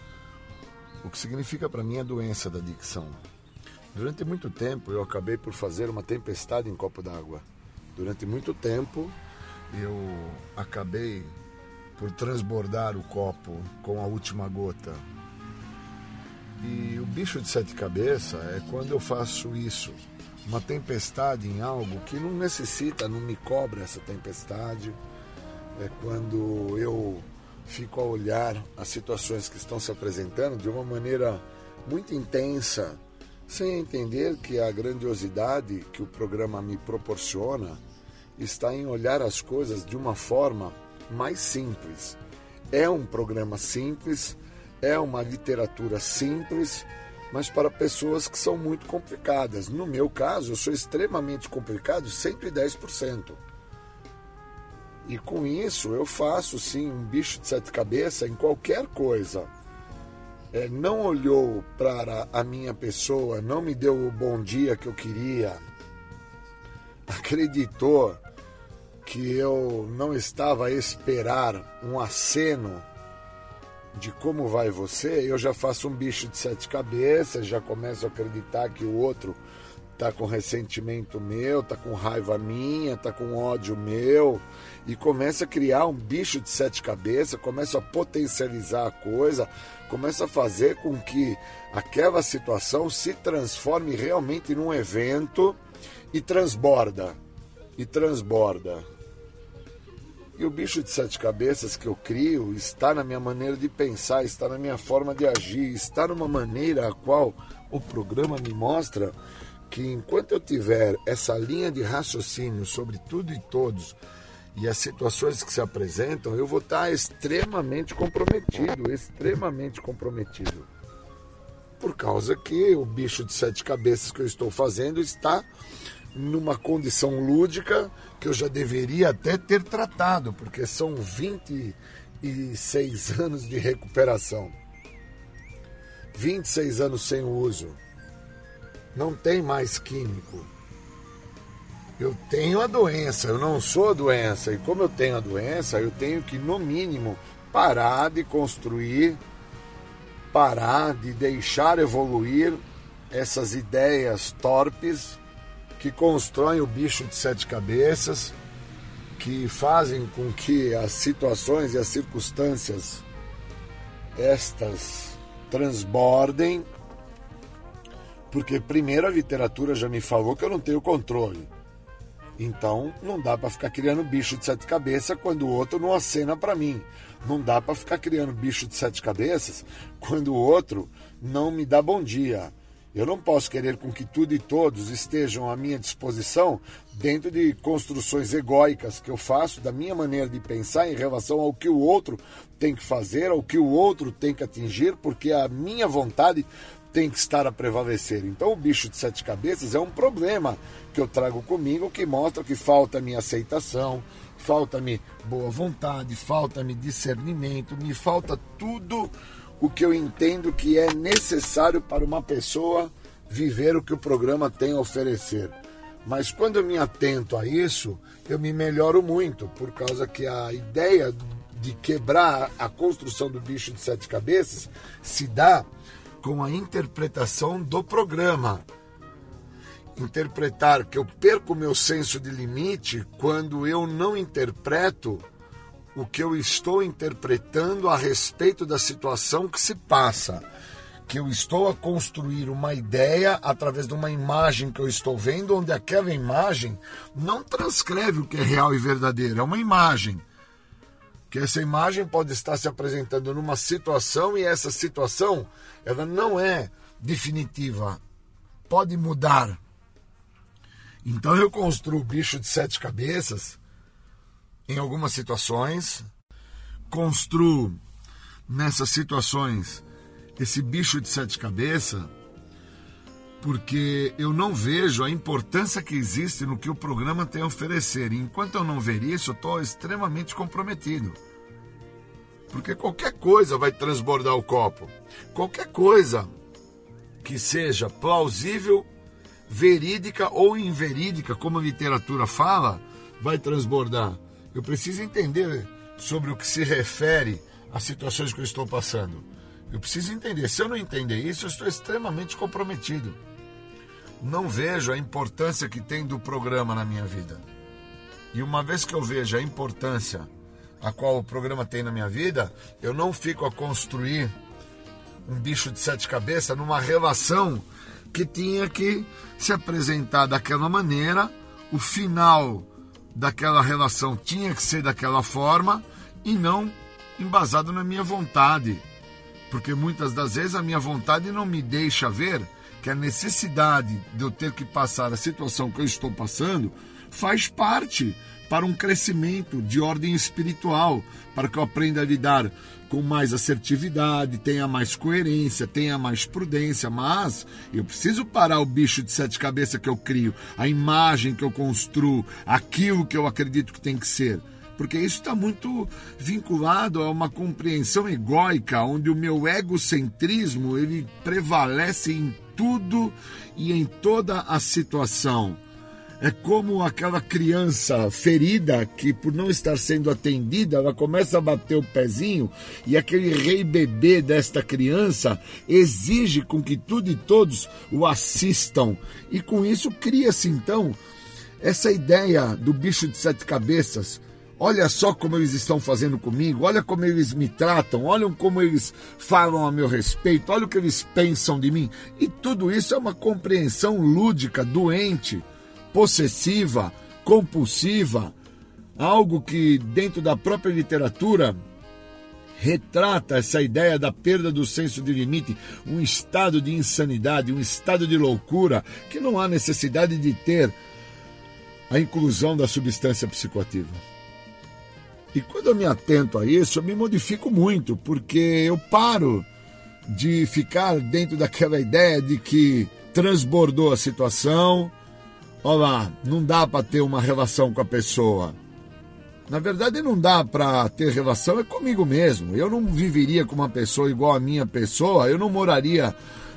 o que significa para mim a doença da adicção. Durante muito tempo eu acabei por fazer uma tempestade em copo d'água. Durante muito tempo eu acabei por transbordar o copo com a última gota. E o bicho de sete cabeças é quando eu faço isso, uma tempestade em algo que não necessita, não me cobra essa tempestade. É quando eu fico a olhar as situações que estão se apresentando de uma maneira muito intensa, sem entender que a grandiosidade que o programa me proporciona está em olhar as coisas de uma forma mais simples. É um programa simples, é uma literatura simples, mas para pessoas que são muito complicadas. No meu caso, eu sou extremamente complicado, 110%. E com isso eu faço sim um bicho de sete cabeças em qualquer coisa. É, não olhou para a minha pessoa, não me deu o bom dia que eu queria, acreditou que eu não estava a esperar um aceno de como vai você, eu já faço um bicho de sete cabeças, já começo a acreditar que o outro tá com ressentimento meu, tá com raiva minha, tá com ódio meu, e começa a criar um bicho de sete cabeças, começa a potencializar a coisa, começa a fazer com que aquela situação se transforme realmente num evento e transborda. E transborda. E o bicho de sete cabeças que eu crio está na minha maneira de pensar, está na minha forma de agir, está numa maneira a qual o programa me mostra que enquanto eu tiver essa linha de raciocínio sobre tudo e todos e as situações que se apresentam, eu vou estar extremamente comprometido, extremamente comprometido. Por causa que o bicho de sete cabeças que eu estou fazendo está numa condição lúdica que eu já deveria até ter tratado, porque são 26 anos de recuperação. 26 anos sem uso não tem mais químico. Eu tenho a doença, eu não sou a doença. E como eu tenho a doença, eu tenho que, no mínimo, parar de construir, parar de deixar evoluir essas ideias torpes que constroem o bicho de sete cabeças, que fazem com que as situações e as circunstâncias estas transbordem porque primeiro a literatura já me falou que eu não tenho controle. Então não dá para ficar criando bicho de sete cabeças quando o outro não acena para mim. Não dá para ficar criando bicho de sete cabeças quando o outro não me dá bom dia. Eu não posso querer com que tudo e todos estejam à minha disposição dentro de construções egóicas que eu faço da minha maneira de pensar em relação ao que o outro tem que fazer, ao que o outro tem que atingir, porque a minha vontade tem que estar a prevalecer. Então, o bicho de sete cabeças é um problema que eu trago comigo que mostra que falta minha aceitação, falta-me boa vontade, falta-me discernimento, me falta tudo o que eu entendo que é necessário para uma pessoa viver o que o programa tem a oferecer. Mas quando eu me atento a isso, eu me melhoro muito, por causa que a ideia de quebrar a construção do bicho de sete cabeças se dá com a interpretação do programa. Interpretar que eu perco meu senso de limite quando eu não interpreto o que eu estou interpretando a respeito da situação que se passa. Que eu estou a construir uma ideia através de uma imagem que eu estou vendo, onde aquela imagem não transcreve o que é real e verdadeiro, é uma imagem. Que essa imagem pode estar se apresentando numa situação e essa situação ela não é definitiva, pode mudar. Então eu construo o bicho de sete cabeças em algumas situações, construo nessas situações esse bicho de sete cabeças, porque eu não vejo a importância que existe no que o programa tem a oferecer. E enquanto eu não ver isso, eu estou extremamente comprometido. Porque qualquer coisa vai transbordar o copo. Qualquer coisa que seja plausível, verídica ou inverídica, como a literatura fala, vai transbordar. Eu preciso entender sobre o que se refere às situações que eu estou passando. Eu preciso entender. Se eu não entender isso, eu estou extremamente comprometido. Não vejo a importância que tem do programa na minha vida. E uma vez que eu vejo a importância a qual o programa tem na minha vida, eu não fico a construir um bicho de sete cabeças numa relação que tinha que se apresentar daquela maneira, o final daquela relação tinha que ser daquela forma e não embasado na minha vontade. Porque muitas das vezes a minha vontade não me deixa ver que a necessidade de eu ter que passar a situação que eu estou passando faz parte para um crescimento de ordem espiritual, para que eu aprenda a lidar com mais assertividade, tenha mais coerência, tenha mais prudência, mas eu preciso parar o bicho de sete cabeças que eu crio, a imagem que eu construo, aquilo que eu acredito que tem que ser. Porque isso está muito vinculado a uma compreensão egóica, onde o meu egocentrismo ele prevalece em tudo e em toda a situação. É como aquela criança ferida que, por não estar sendo atendida, ela começa a bater o pezinho e aquele rei bebê desta criança exige com que tudo e todos o assistam. E com isso cria-se então essa ideia do bicho de sete cabeças. Olha só como eles estão fazendo comigo, olha como eles me tratam, olha como eles falam a meu respeito, olha o que eles pensam de mim. E tudo isso é uma compreensão lúdica, doente possessiva, compulsiva, algo que dentro da própria literatura retrata essa ideia da perda do senso de limite, um estado de insanidade, um estado de loucura que não há necessidade de ter a inclusão da substância psicoativa. E quando eu me atento a isso, eu me modifico muito, porque eu paro de ficar dentro daquela ideia de que transbordou a situação, Olá, não dá para ter uma relação com a pessoa. Na verdade, não dá para ter relação é comigo mesmo. Eu não viveria com uma pessoa igual a minha pessoa, eu não moraria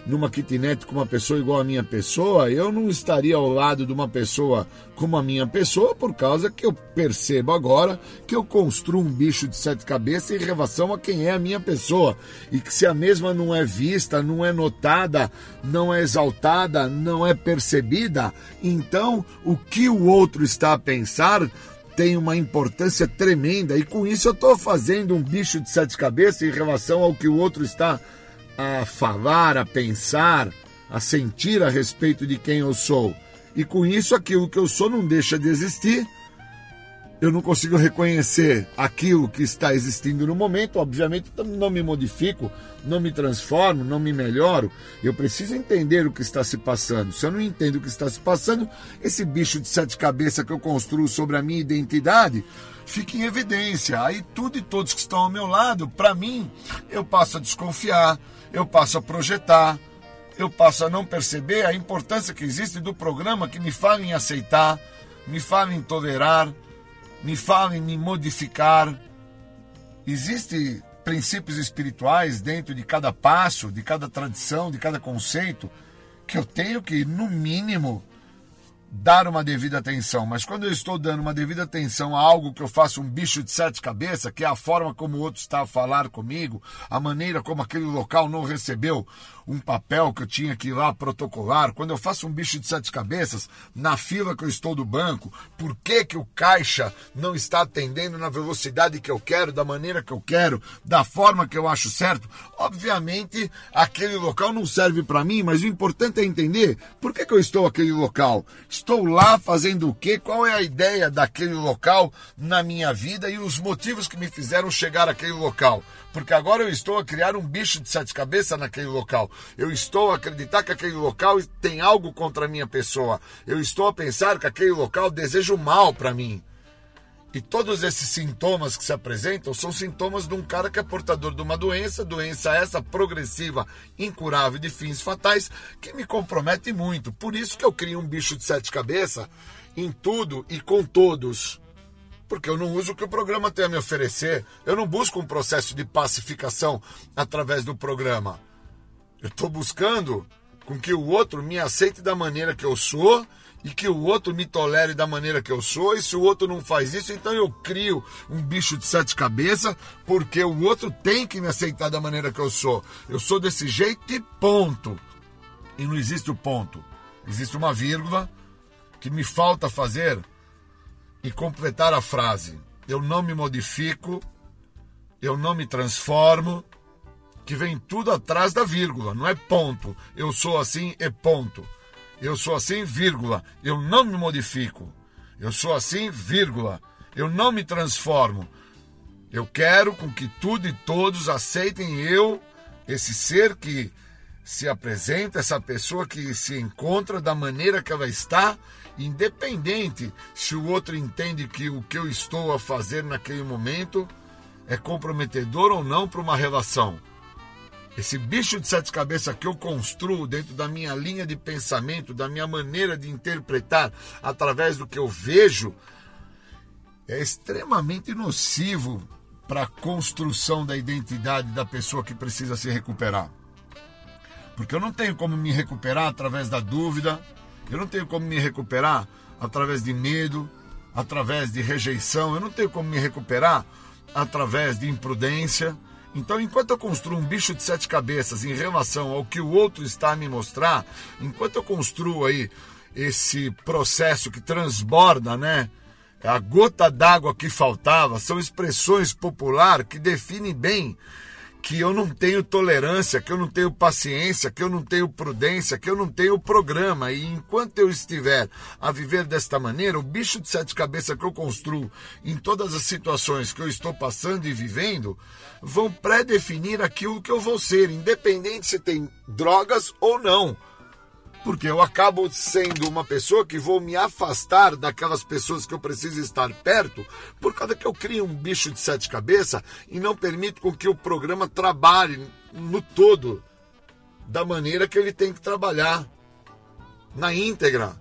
numa kitnet com uma pessoa igual a minha pessoa, eu não estaria ao lado de uma pessoa como a minha pessoa, por causa que eu percebo agora que eu construo um bicho de sete cabeças em relação a quem é a minha pessoa. E que se a mesma não é vista, não é notada, não é exaltada, não é percebida, então o que o outro está a pensar tem uma importância tremenda e com isso eu estou fazendo um bicho de sete cabeças em relação ao que o outro está a falar, a pensar, a sentir a respeito de quem eu sou. E com isso, aquilo que eu sou não deixa de existir. Eu não consigo reconhecer aquilo que está existindo no momento. Obviamente, não me modifico, não me transformo, não me melhoro. Eu preciso entender o que está se passando. Se eu não entendo o que está se passando, esse bicho de sete cabeças que eu construo sobre a minha identidade fica em evidência. Aí tudo e todos que estão ao meu lado, para mim, eu passo a desconfiar, eu passo a projetar, eu passo a não perceber a importância que existe do programa que me fala em aceitar, me fala em tolerar, me fala em me modificar. Existem princípios espirituais dentro de cada passo, de cada tradição, de cada conceito, que eu tenho que, no mínimo, dar uma devida atenção, mas quando eu estou dando uma devida atenção a algo que eu faço um bicho de sete cabeças, que é a forma como o outro está a falar comigo, a maneira como aquele local não recebeu um papel que eu tinha que ir lá protocolar, quando eu faço um bicho de sete cabeças, na fila que eu estou do banco, por que, que o caixa não está atendendo na velocidade que eu quero, da maneira que eu quero, da forma que eu acho certo? Obviamente, aquele local não serve para mim, mas o importante é entender por que, que eu estou aquele local. Estou lá fazendo o quê? Qual é a ideia daquele local na minha vida e os motivos que me fizeram chegar àquele local? Porque agora eu estou a criar um bicho de sete cabeças naquele local. Eu estou a acreditar que aquele local tem algo contra a minha pessoa. Eu estou a pensar que aquele local deseja o mal para mim. E todos esses sintomas que se apresentam são sintomas de um cara que é portador de uma doença, doença essa progressiva, incurável de fins fatais, que me compromete muito. Por isso que eu crio um bicho de sete cabeças em tudo e com todos. Porque eu não uso o que o programa tem a me oferecer. Eu não busco um processo de pacificação através do programa. Eu estou buscando com que o outro me aceite da maneira que eu sou e que o outro me tolere da maneira que eu sou. E se o outro não faz isso, então eu crio um bicho de sete cabeças, porque o outro tem que me aceitar da maneira que eu sou. Eu sou desse jeito e ponto. E não existe o ponto. Existe uma vírgula que me falta fazer e completar a frase. Eu não me modifico, eu não me transformo, que vem tudo atrás da vírgula, não é ponto. Eu sou assim e ponto. Eu sou assim, vírgula. Eu não me modifico. Eu sou assim, vírgula. Eu não me transformo. Eu quero com que tudo e todos aceitem eu, esse ser que se apresenta, essa pessoa que se encontra da maneira que ela está, independente se o outro entende que o que eu estou a fazer naquele momento é comprometedor ou não para uma relação. Esse bicho de sete cabeças que eu construo dentro da minha linha de pensamento, da minha maneira de interpretar através do que eu vejo, é extremamente nocivo para a construção da identidade da pessoa que precisa se recuperar. Porque eu não tenho como me recuperar através da dúvida, eu não tenho como me recuperar através de medo, através de rejeição, eu não tenho como me recuperar através de imprudência, então, enquanto eu construo um bicho de sete cabeças em relação ao que o outro está a me mostrar, enquanto eu construo aí esse processo que transborda, né? A gota d'água que faltava, são expressões popular que definem bem que eu não tenho tolerância, que eu não tenho paciência, que eu não tenho prudência, que eu não tenho programa. E enquanto eu estiver a viver desta maneira, o bicho de sete cabeças que eu construo em todas as situações que eu estou passando e vivendo, vão pré-definir aquilo que eu vou ser, independente se tem drogas ou não porque eu acabo sendo uma pessoa que vou me afastar daquelas pessoas que eu preciso estar perto, por causa que eu crio um bicho de sete cabeças e não permito com que o programa trabalhe no todo da maneira que ele tem que trabalhar, na íntegra,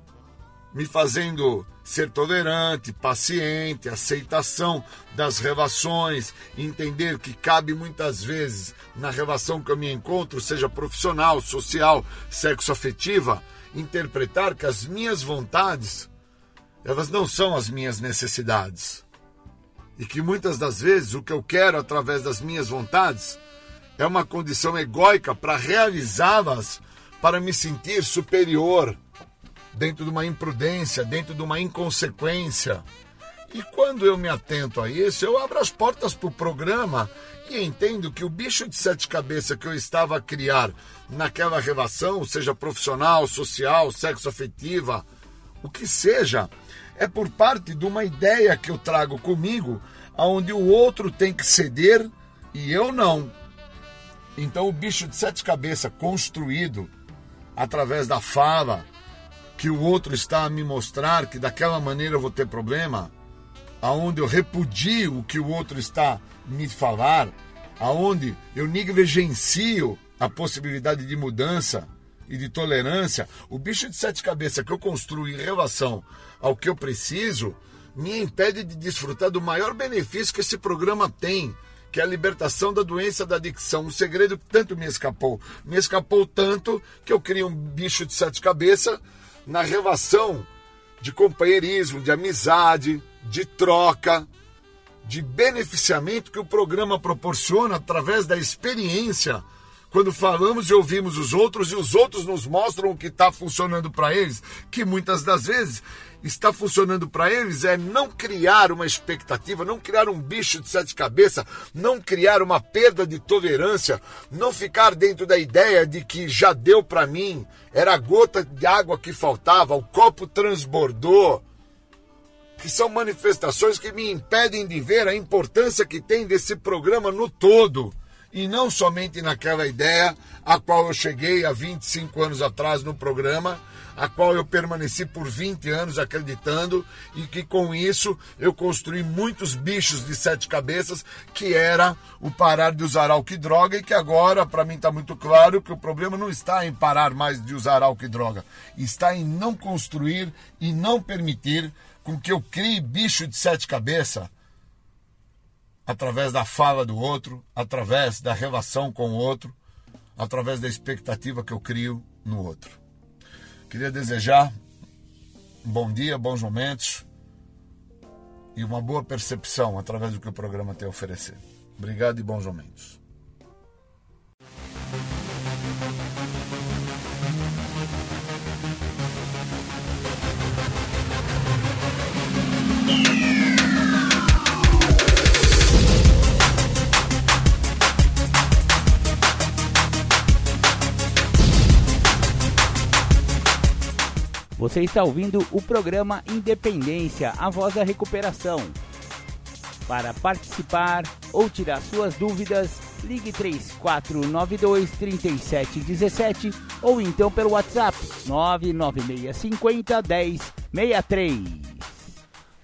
me fazendo ser tolerante, paciente, aceitação das relações, entender que cabe muitas vezes na relação que eu me encontro, seja profissional, social, sexo afetiva, interpretar que as minhas vontades elas não são as minhas necessidades. E que muitas das vezes o que eu quero através das minhas vontades é uma condição egóica para realizá-las, para me sentir superior, dentro de uma imprudência, dentro de uma inconsequência. E quando eu me atento a isso, eu abro as portas para o programa e entendo que o bicho de sete cabeças que eu estava a criar naquela relação, seja profissional, social, sexo afetiva, o que seja, é por parte de uma ideia que eu trago comigo, aonde o outro tem que ceder e eu não. Então o bicho de sete cabeças construído através da fala, que o outro está a me mostrar que daquela maneira eu vou ter problema, aonde eu repudio o que o outro está me falar, aonde eu negligencio a possibilidade de mudança e de tolerância, o bicho de sete cabeças que eu construo em relação ao que eu preciso me impede de desfrutar do maior benefício que esse programa tem, que é a libertação da doença da adicção. Um segredo que tanto me escapou. Me escapou tanto que eu criei um bicho de sete cabeças na relação de companheirismo, de amizade, de troca, de beneficiamento que o programa proporciona através da experiência quando falamos e ouvimos os outros e os outros nos mostram o que está funcionando para eles, que muitas das vezes está funcionando para eles é não criar uma expectativa, não criar um bicho de sete cabeças, não criar uma perda de tolerância, não ficar dentro da ideia de que já deu para mim, era a gota de água que faltava, o copo transbordou. Que são manifestações que me impedem de ver a importância que tem desse programa no todo e não somente naquela ideia a qual eu cheguei há 25 anos atrás no programa, a qual eu permaneci por 20 anos acreditando e que com isso eu construí muitos bichos de sete cabeças, que era o parar de usar álcool e droga e que agora para mim está muito claro que o problema não está em parar mais de usar álcool e droga, está em não construir e não permitir com que eu crie bicho de sete cabeças através da fala do outro, através da relação com o outro, através da expectativa que eu crio no outro. Queria desejar um bom dia, bons momentos e uma boa percepção através do que o programa tem a oferecer. Obrigado e bons momentos. Você está ouvindo o programa Independência, a voz da recuperação. Para participar ou tirar suas dúvidas, ligue 3492 3717 ou então pelo WhatsApp 99650 1063.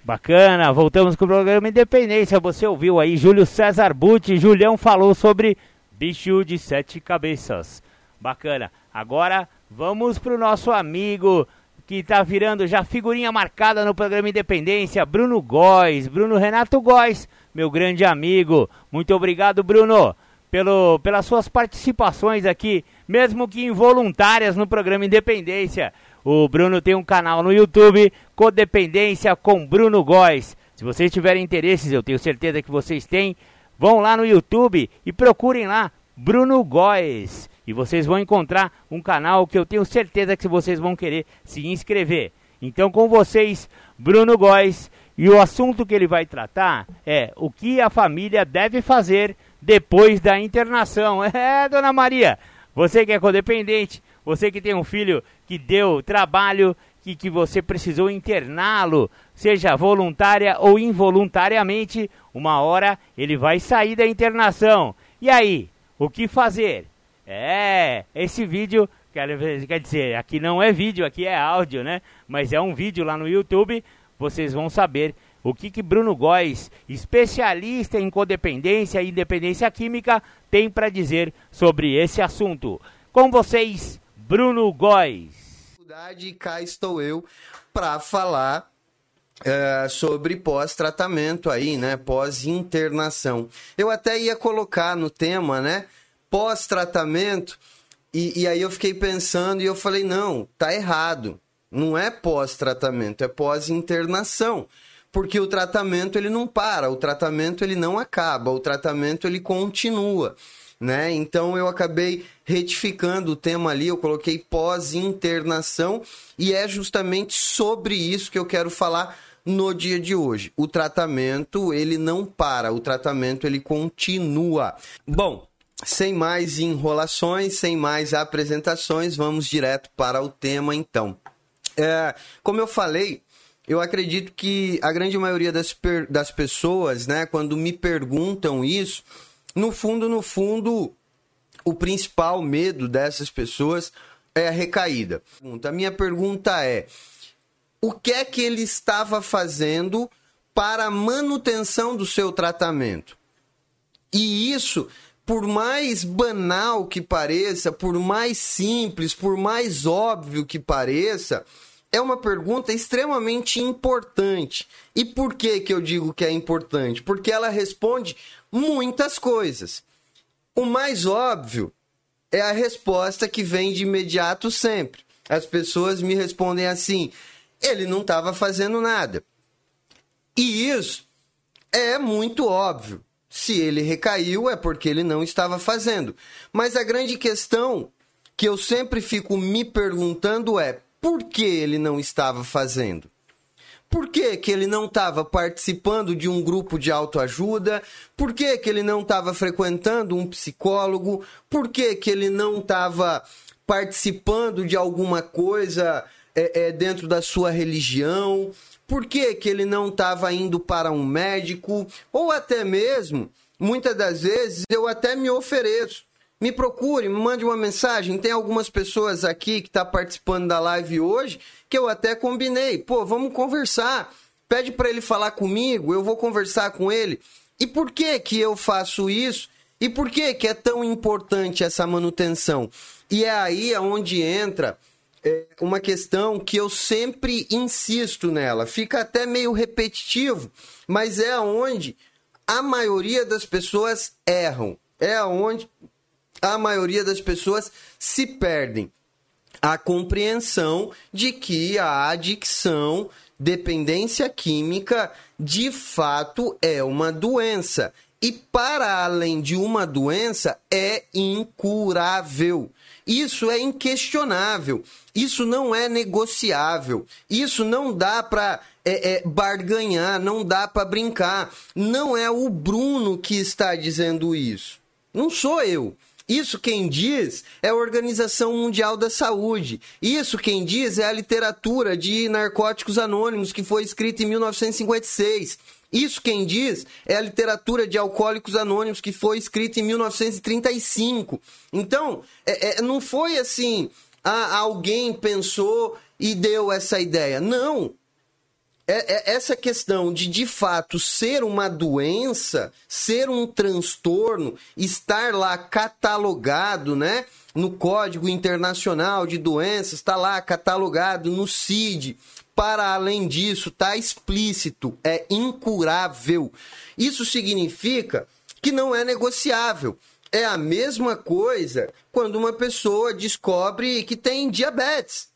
Bacana, voltamos com o programa Independência. Você ouviu aí Júlio César Butti, Julião falou sobre bicho de sete cabeças. Bacana. Agora vamos para o nosso amigo que está virando já figurinha marcada no programa Independência, Bruno Góes, Bruno Renato Góes, meu grande amigo. Muito obrigado, Bruno, pelo, pelas suas participações aqui, mesmo que involuntárias no programa Independência. O Bruno tem um canal no YouTube, Codependência com Bruno Góes. Se vocês tiverem interesses, eu tenho certeza que vocês têm, vão lá no YouTube e procurem lá Bruno Góes e vocês vão encontrar um canal que eu tenho certeza que vocês vão querer se inscrever. Então, com vocês, Bruno Góes, e o assunto que ele vai tratar é o que a família deve fazer depois da internação. É, dona Maria, você que é codependente, você que tem um filho que deu trabalho, que, que você precisou interná-lo, seja voluntária ou involuntariamente, uma hora ele vai sair da internação. E aí, o que fazer? É, esse vídeo, quer, dizer, aqui não é vídeo, aqui é áudio, né? Mas é um vídeo lá no YouTube, vocês vão saber o que, que Bruno Góes, especialista em codependência e independência química, tem para dizer sobre esse assunto. Com vocês, Bruno Góes. E cá estou eu para falar é, sobre pós-tratamento aí, né? Pós-internação. Eu até ia colocar no tema, né? Pós-tratamento. E, e, aí eu fiquei pensando e eu falei, não, tá errado. Não é pós-tratamento, é pós-internação. Porque o tratamento ele não para, o tratamento ele não acaba, o tratamento ele continua. Né? Então eu acabei retificando o tema ali, eu coloquei pós-internação e é justamente sobre isso que eu quero falar no dia de hoje. O tratamento ele não para, o tratamento ele continua. Bom, sem mais enrolações, sem mais apresentações, vamos direto para o tema então. É, como eu falei, eu acredito que a grande maioria das, das pessoas, né, quando me perguntam isso, no fundo, no fundo, o principal medo dessas pessoas é a recaída. A minha pergunta é: o que é que ele estava fazendo para a manutenção do seu tratamento? E isso por mais banal que pareça, por mais simples, por mais óbvio que pareça, é uma pergunta extremamente importante. E por que, que eu digo que é importante? Porque ela responde muitas coisas. O mais óbvio é a resposta que vem de imediato sempre. As pessoas me respondem assim: ele não estava fazendo nada. E isso é muito óbvio. Se ele recaiu, é porque ele não estava fazendo. Mas a grande questão que eu sempre fico me perguntando é: por que ele não estava fazendo? Por que, que ele não estava participando de um grupo de autoajuda? Por que, que ele não estava frequentando um psicólogo? Por que, que ele não estava participando de alguma coisa é, é, dentro da sua religião? Por que, que ele não estava indo para um médico? Ou até mesmo, muitas das vezes, eu até me ofereço me procure, me mande uma mensagem. Tem algumas pessoas aqui que estão tá participando da live hoje que eu até combinei. Pô, vamos conversar. Pede para ele falar comigo, eu vou conversar com ele. E por que que eu faço isso? E por que que é tão importante essa manutenção? E é aí onde entra é, uma questão que eu sempre insisto nela. Fica até meio repetitivo, mas é onde a maioria das pessoas erram. É onde a maioria das pessoas se perdem a compreensão de que a adicção, dependência química, de fato é uma doença. E para além de uma doença, é incurável. Isso é inquestionável. Isso não é negociável. Isso não dá para é, é, barganhar, não dá para brincar. Não é o Bruno que está dizendo isso. Não sou eu. Isso quem diz é a Organização Mundial da Saúde. Isso quem diz é a literatura de Narcóticos Anônimos, que foi escrita em 1956. Isso quem diz é a literatura de Alcoólicos Anônimos, que foi escrita em 1935. Então, é, é, não foi assim, ah, alguém pensou e deu essa ideia. Não é, é, essa questão de de fato ser uma doença, ser um transtorno, estar lá catalogado, né? No Código Internacional de Doenças, está lá catalogado no CID. Para além disso, está explícito, é incurável. Isso significa que não é negociável. É a mesma coisa quando uma pessoa descobre que tem diabetes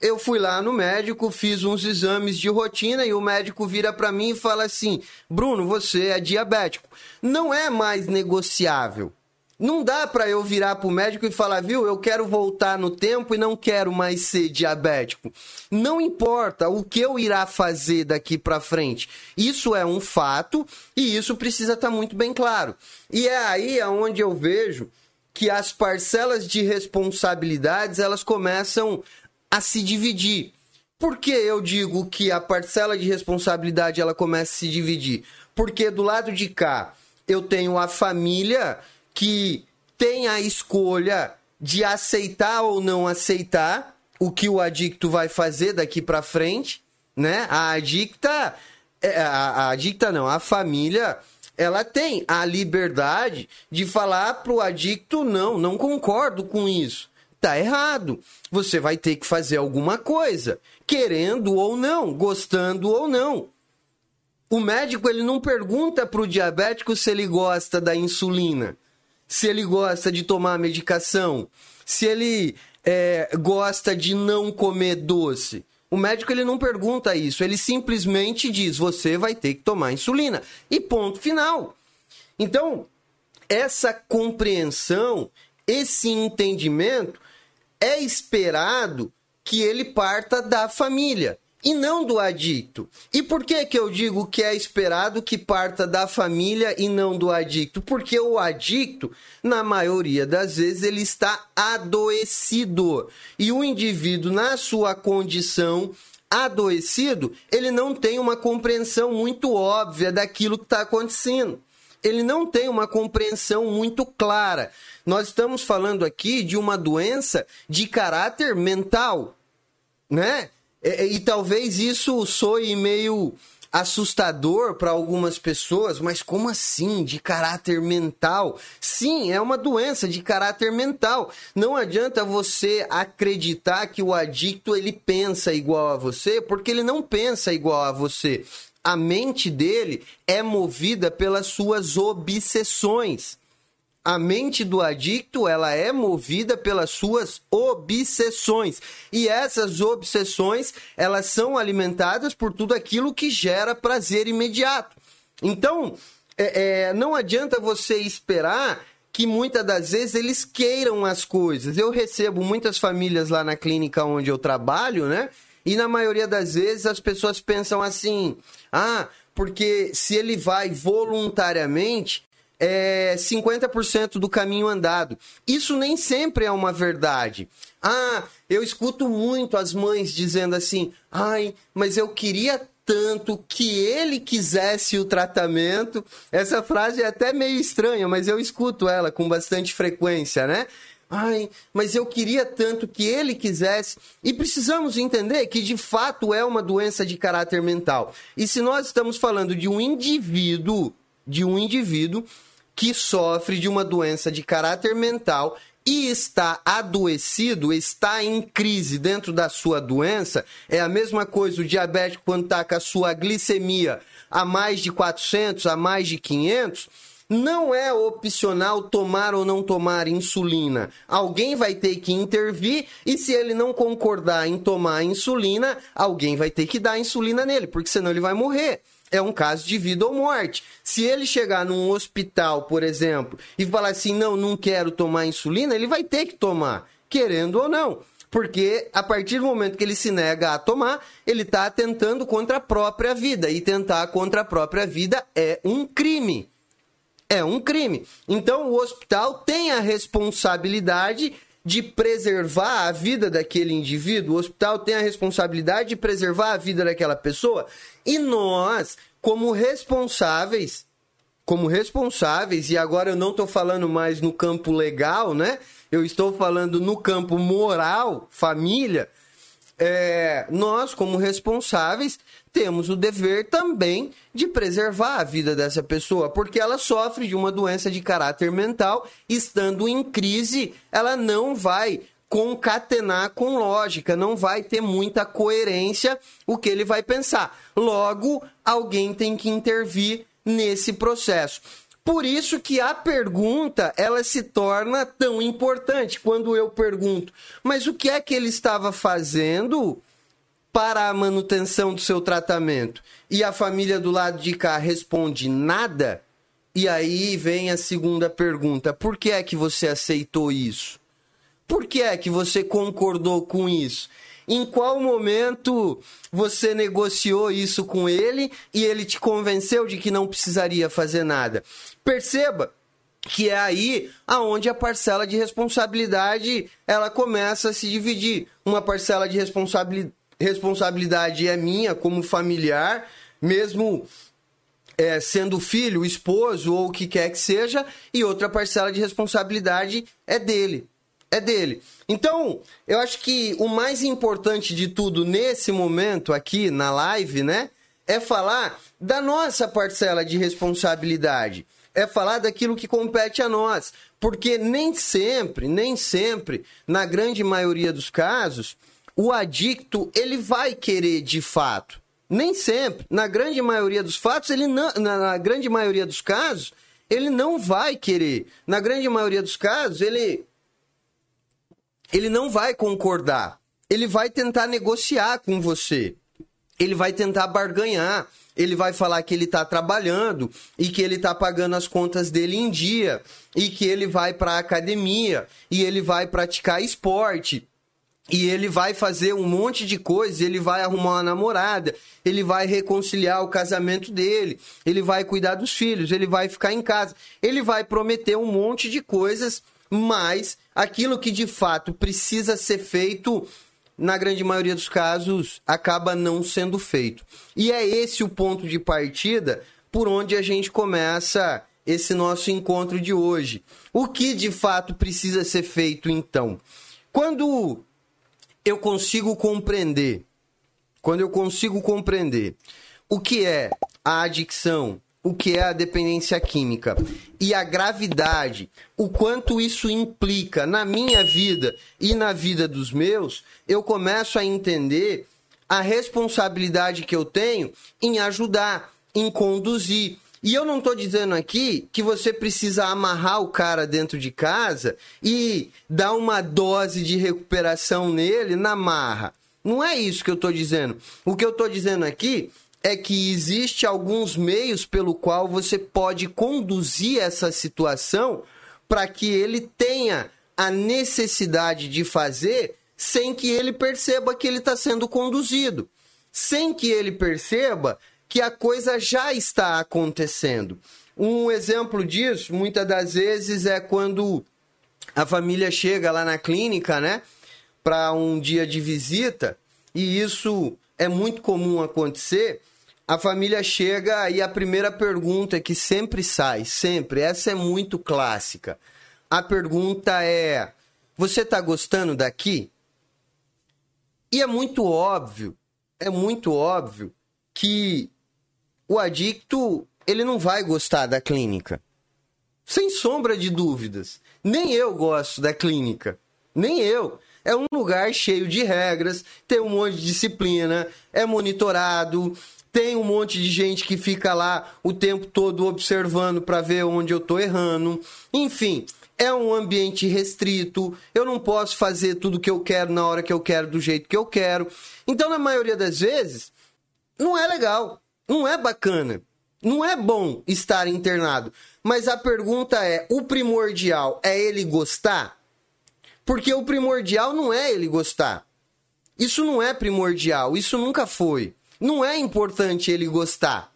eu fui lá no médico, fiz uns exames de rotina e o médico vira para mim e fala assim: Bruno, você é diabético. Não é mais negociável. Não dá para eu virar pro médico e falar, viu, eu quero voltar no tempo e não quero mais ser diabético. Não importa o que eu irá fazer daqui para frente. Isso é um fato e isso precisa estar tá muito bem claro. E é aí aonde eu vejo que as parcelas de responsabilidades elas começam a se dividir. Por que eu digo que a parcela de responsabilidade ela começa a se dividir? Porque do lado de cá eu tenho a família que tem a escolha de aceitar ou não aceitar o que o adicto vai fazer daqui para frente, né? A adicta, é, a, a adicta não, a família, ela tem a liberdade de falar pro adicto não, não concordo com isso tá errado. Você vai ter que fazer alguma coisa, querendo ou não, gostando ou não. O médico ele não pergunta para o diabético se ele gosta da insulina, se ele gosta de tomar medicação, se ele é, gosta de não comer doce. O médico ele não pergunta isso, ele simplesmente diz: você vai ter que tomar insulina. E ponto final. Então, essa compreensão, esse entendimento, é esperado que ele parta da família e não do adicto. E por que que eu digo que é esperado que parta da família e não do adicto? Porque o adicto, na maioria das vezes, ele está adoecido. E o indivíduo, na sua condição adoecido, ele não tem uma compreensão muito óbvia daquilo que está acontecendo. Ele não tem uma compreensão muito clara. Nós estamos falando aqui de uma doença de caráter mental, né? E, e talvez isso soe meio assustador para algumas pessoas, mas como assim? De caráter mental? Sim, é uma doença de caráter mental. Não adianta você acreditar que o adicto ele pensa igual a você, porque ele não pensa igual a você. A mente dele é movida pelas suas obsessões a mente do adicto ela é movida pelas suas obsessões e essas obsessões elas são alimentadas por tudo aquilo que gera prazer imediato. Então é, é, não adianta você esperar que muitas das vezes eles queiram as coisas. Eu recebo muitas famílias lá na clínica onde eu trabalho, né? E na maioria das vezes as pessoas pensam assim: ah, porque se ele vai voluntariamente, é 50% do caminho andado. Isso nem sempre é uma verdade. Ah, eu escuto muito as mães dizendo assim: ai, mas eu queria tanto que ele quisesse o tratamento. Essa frase é até meio estranha, mas eu escuto ela com bastante frequência, né? Ai, mas eu queria tanto que ele quisesse. E precisamos entender que de fato é uma doença de caráter mental. E se nós estamos falando de um indivíduo, de um indivíduo que sofre de uma doença de caráter mental e está adoecido, está em crise dentro da sua doença, é a mesma coisa o diabético quando está com a sua glicemia a mais de 400, a mais de 500, não é opcional tomar ou não tomar insulina. Alguém vai ter que intervir e se ele não concordar em tomar insulina, alguém vai ter que dar insulina nele, porque senão ele vai morrer é um caso de vida ou morte. Se ele chegar num hospital, por exemplo, e falar assim: não, não quero tomar insulina, ele vai ter que tomar, querendo ou não. Porque a partir do momento que ele se nega a tomar, ele está atentando contra a própria vida. E tentar contra a própria vida é um crime. É um crime. Então o hospital tem a responsabilidade de preservar a vida daquele indivíduo, o hospital tem a responsabilidade de preservar a vida daquela pessoa. E nós, como responsáveis, como responsáveis, e agora eu não estou falando mais no campo legal, né? Eu estou falando no campo moral, família. É, nós, como responsáveis, temos o dever também de preservar a vida dessa pessoa, porque ela sofre de uma doença de caráter mental, estando em crise, ela não vai concatenar com lógica, não vai ter muita coerência o que ele vai pensar. Logo, alguém tem que intervir nesse processo. Por isso que a pergunta ela se torna tão importante quando eu pergunto: mas o que é que ele estava fazendo para a manutenção do seu tratamento? E a família do lado de cá responde nada. E aí vem a segunda pergunta: por que é que você aceitou isso? Por que é que você concordou com isso? Em qual momento você negociou isso com ele e ele te convenceu de que não precisaria fazer nada? Perceba que é aí aonde a parcela de responsabilidade ela começa a se dividir. Uma parcela de responsabilidade responsabilidade é minha como familiar, mesmo é, sendo filho, esposo ou o que quer que seja, e outra parcela de responsabilidade é dele. É dele. Então, eu acho que o mais importante de tudo nesse momento aqui na live, né, é falar da nossa parcela de responsabilidade. É falar daquilo que compete a nós. Porque nem sempre, nem sempre, na grande maioria dos casos, o adicto ele vai querer de fato. Nem sempre. Na grande maioria dos fatos, ele não, na, na grande maioria dos casos, ele não vai querer. Na grande maioria dos casos, ele ele não vai concordar. Ele vai tentar negociar com você. Ele vai tentar barganhar. Ele vai falar que ele está trabalhando e que ele está pagando as contas dele em dia e que ele vai para academia e ele vai praticar esporte e ele vai fazer um monte de coisas, ele vai arrumar uma namorada, ele vai reconciliar o casamento dele, ele vai cuidar dos filhos, ele vai ficar em casa, ele vai prometer um monte de coisas, mas aquilo que de fato precisa ser feito, na grande maioria dos casos, acaba não sendo feito. E é esse o ponto de partida por onde a gente começa esse nosso encontro de hoje. O que de fato precisa ser feito então? Quando eu consigo compreender, quando eu consigo compreender o que é a adicção, o que é a dependência química e a gravidade, o quanto isso implica na minha vida e na vida dos meus, eu começo a entender a responsabilidade que eu tenho em ajudar, em conduzir. E eu não estou dizendo aqui que você precisa amarrar o cara dentro de casa e dar uma dose de recuperação nele na marra. Não é isso que eu estou dizendo. O que eu estou dizendo aqui é que existe alguns meios pelo qual você pode conduzir essa situação para que ele tenha a necessidade de fazer sem que ele perceba que ele está sendo conduzido, sem que ele perceba que a coisa já está acontecendo. Um exemplo disso, muitas das vezes, é quando a família chega lá na clínica, né, para um dia de visita, e isso é muito comum acontecer. A família chega e a primeira pergunta que sempre sai, sempre, essa é muito clássica. A pergunta é: Você está gostando daqui? E é muito óbvio, é muito óbvio que o adicto ele não vai gostar da clínica. Sem sombra de dúvidas. Nem eu gosto da clínica. Nem eu. É um lugar cheio de regras, tem um monte de disciplina, é monitorado, tem um monte de gente que fica lá o tempo todo observando para ver onde eu tô errando. Enfim, é um ambiente restrito, eu não posso fazer tudo que eu quero na hora que eu quero, do jeito que eu quero. Então, na maioria das vezes, não é legal. Não é bacana. Não é bom estar internado. Mas a pergunta é: o primordial é ele gostar? Porque o primordial não é ele gostar. Isso não é primordial. Isso nunca foi. Não é importante ele gostar.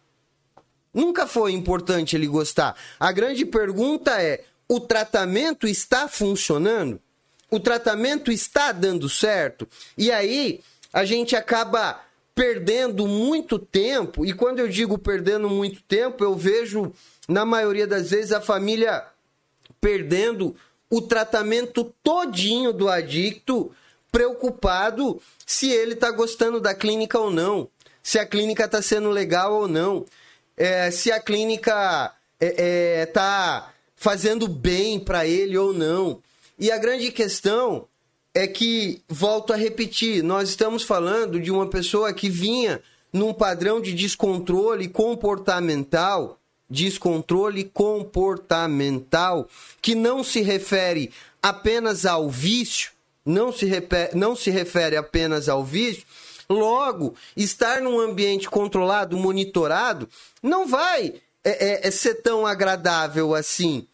Nunca foi importante ele gostar. A grande pergunta é: o tratamento está funcionando? O tratamento está dando certo? E aí a gente acaba perdendo muito tempo, e quando eu digo perdendo muito tempo, eu vejo, na maioria das vezes, a família perdendo o tratamento todinho do adicto, preocupado se ele está gostando da clínica ou não, se a clínica está sendo legal ou não, é, se a clínica está é, é, tá fazendo bem para ele ou não. E a grande questão é que, volto a repetir, nós estamos falando de uma pessoa que vinha num padrão de descontrole comportamental, descontrole comportamental, que não se refere apenas ao vício, não se, refere, não se refere apenas ao vício, logo, estar num ambiente controlado, monitorado, não vai é, é, é ser tão agradável assim.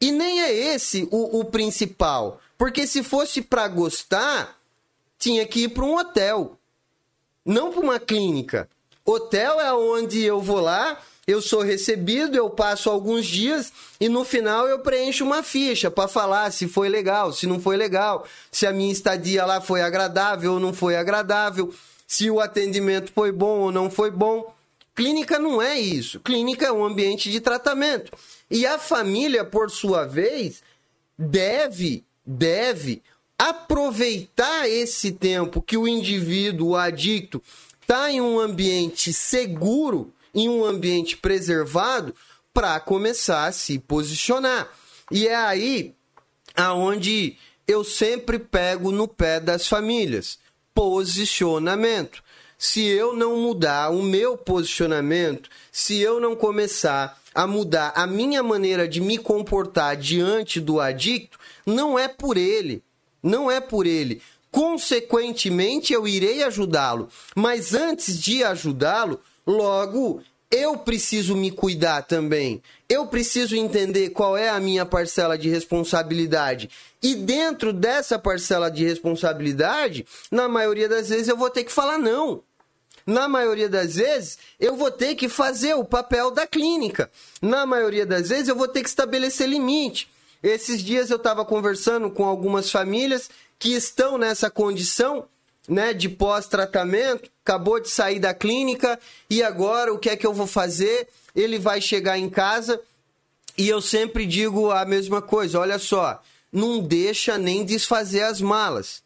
E nem é esse o, o principal. Porque se fosse para gostar, tinha que ir para um hotel, não para uma clínica. Hotel é onde eu vou lá, eu sou recebido, eu passo alguns dias e no final eu preencho uma ficha para falar se foi legal, se não foi legal, se a minha estadia lá foi agradável ou não foi agradável, se o atendimento foi bom ou não foi bom. Clínica não é isso. Clínica é um ambiente de tratamento. E a família, por sua vez, deve deve aproveitar esse tempo que o indivíduo, o adicto, está em um ambiente seguro, em um ambiente preservado, para começar a se posicionar. E é aí aonde eu sempre pego no pé das famílias. Posicionamento. Se eu não mudar o meu posicionamento, se eu não começar a mudar a minha maneira de me comportar diante do adicto, não é por ele. Não é por ele. Consequentemente, eu irei ajudá-lo. Mas antes de ajudá-lo, logo eu preciso me cuidar também. Eu preciso entender qual é a minha parcela de responsabilidade. E dentro dessa parcela de responsabilidade, na maioria das vezes eu vou ter que falar não. Na maioria das vezes, eu vou ter que fazer o papel da clínica. Na maioria das vezes, eu vou ter que estabelecer limite. Esses dias eu estava conversando com algumas famílias que estão nessa condição né, de pós-tratamento, acabou de sair da clínica e agora o que é que eu vou fazer? Ele vai chegar em casa e eu sempre digo a mesma coisa: olha só, não deixa nem desfazer as malas.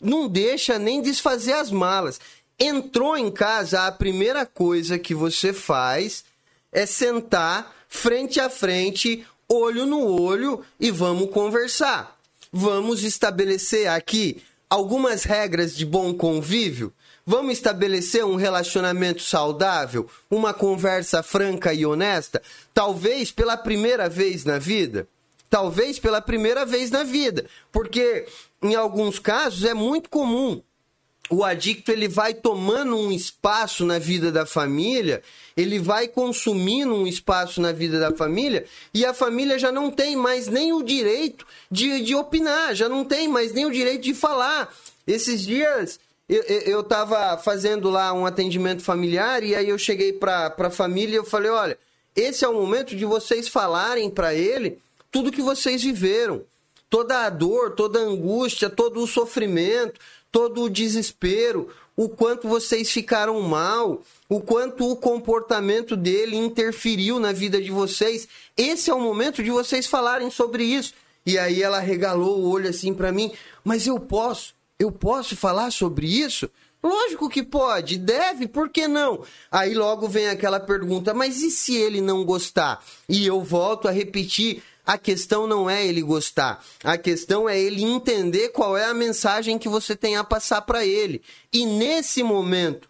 Não deixa nem desfazer as malas. Entrou em casa, a primeira coisa que você faz é sentar frente a frente, olho no olho e vamos conversar. Vamos estabelecer aqui algumas regras de bom convívio. Vamos estabelecer um relacionamento saudável, uma conversa franca e honesta, talvez pela primeira vez na vida. Talvez pela primeira vez na vida, porque em alguns casos é muito comum o adicto ele vai tomando um espaço na vida da família, ele vai consumindo um espaço na vida da família e a família já não tem mais nem o direito de, de opinar, já não tem mais nem o direito de falar. Esses dias eu estava fazendo lá um atendimento familiar e aí eu cheguei para a família e eu falei: olha, esse é o momento de vocês falarem para ele tudo que vocês viveram. Toda a dor, toda a angústia, todo o sofrimento, todo o desespero, o quanto vocês ficaram mal, o quanto o comportamento dele interferiu na vida de vocês. Esse é o momento de vocês falarem sobre isso. E aí ela regalou o olho assim para mim, mas eu posso, eu posso falar sobre isso? Lógico que pode, deve, por que não? Aí logo vem aquela pergunta, mas e se ele não gostar? E eu volto a repetir a questão não é ele gostar, a questão é ele entender qual é a mensagem que você tem a passar para ele. E nesse momento,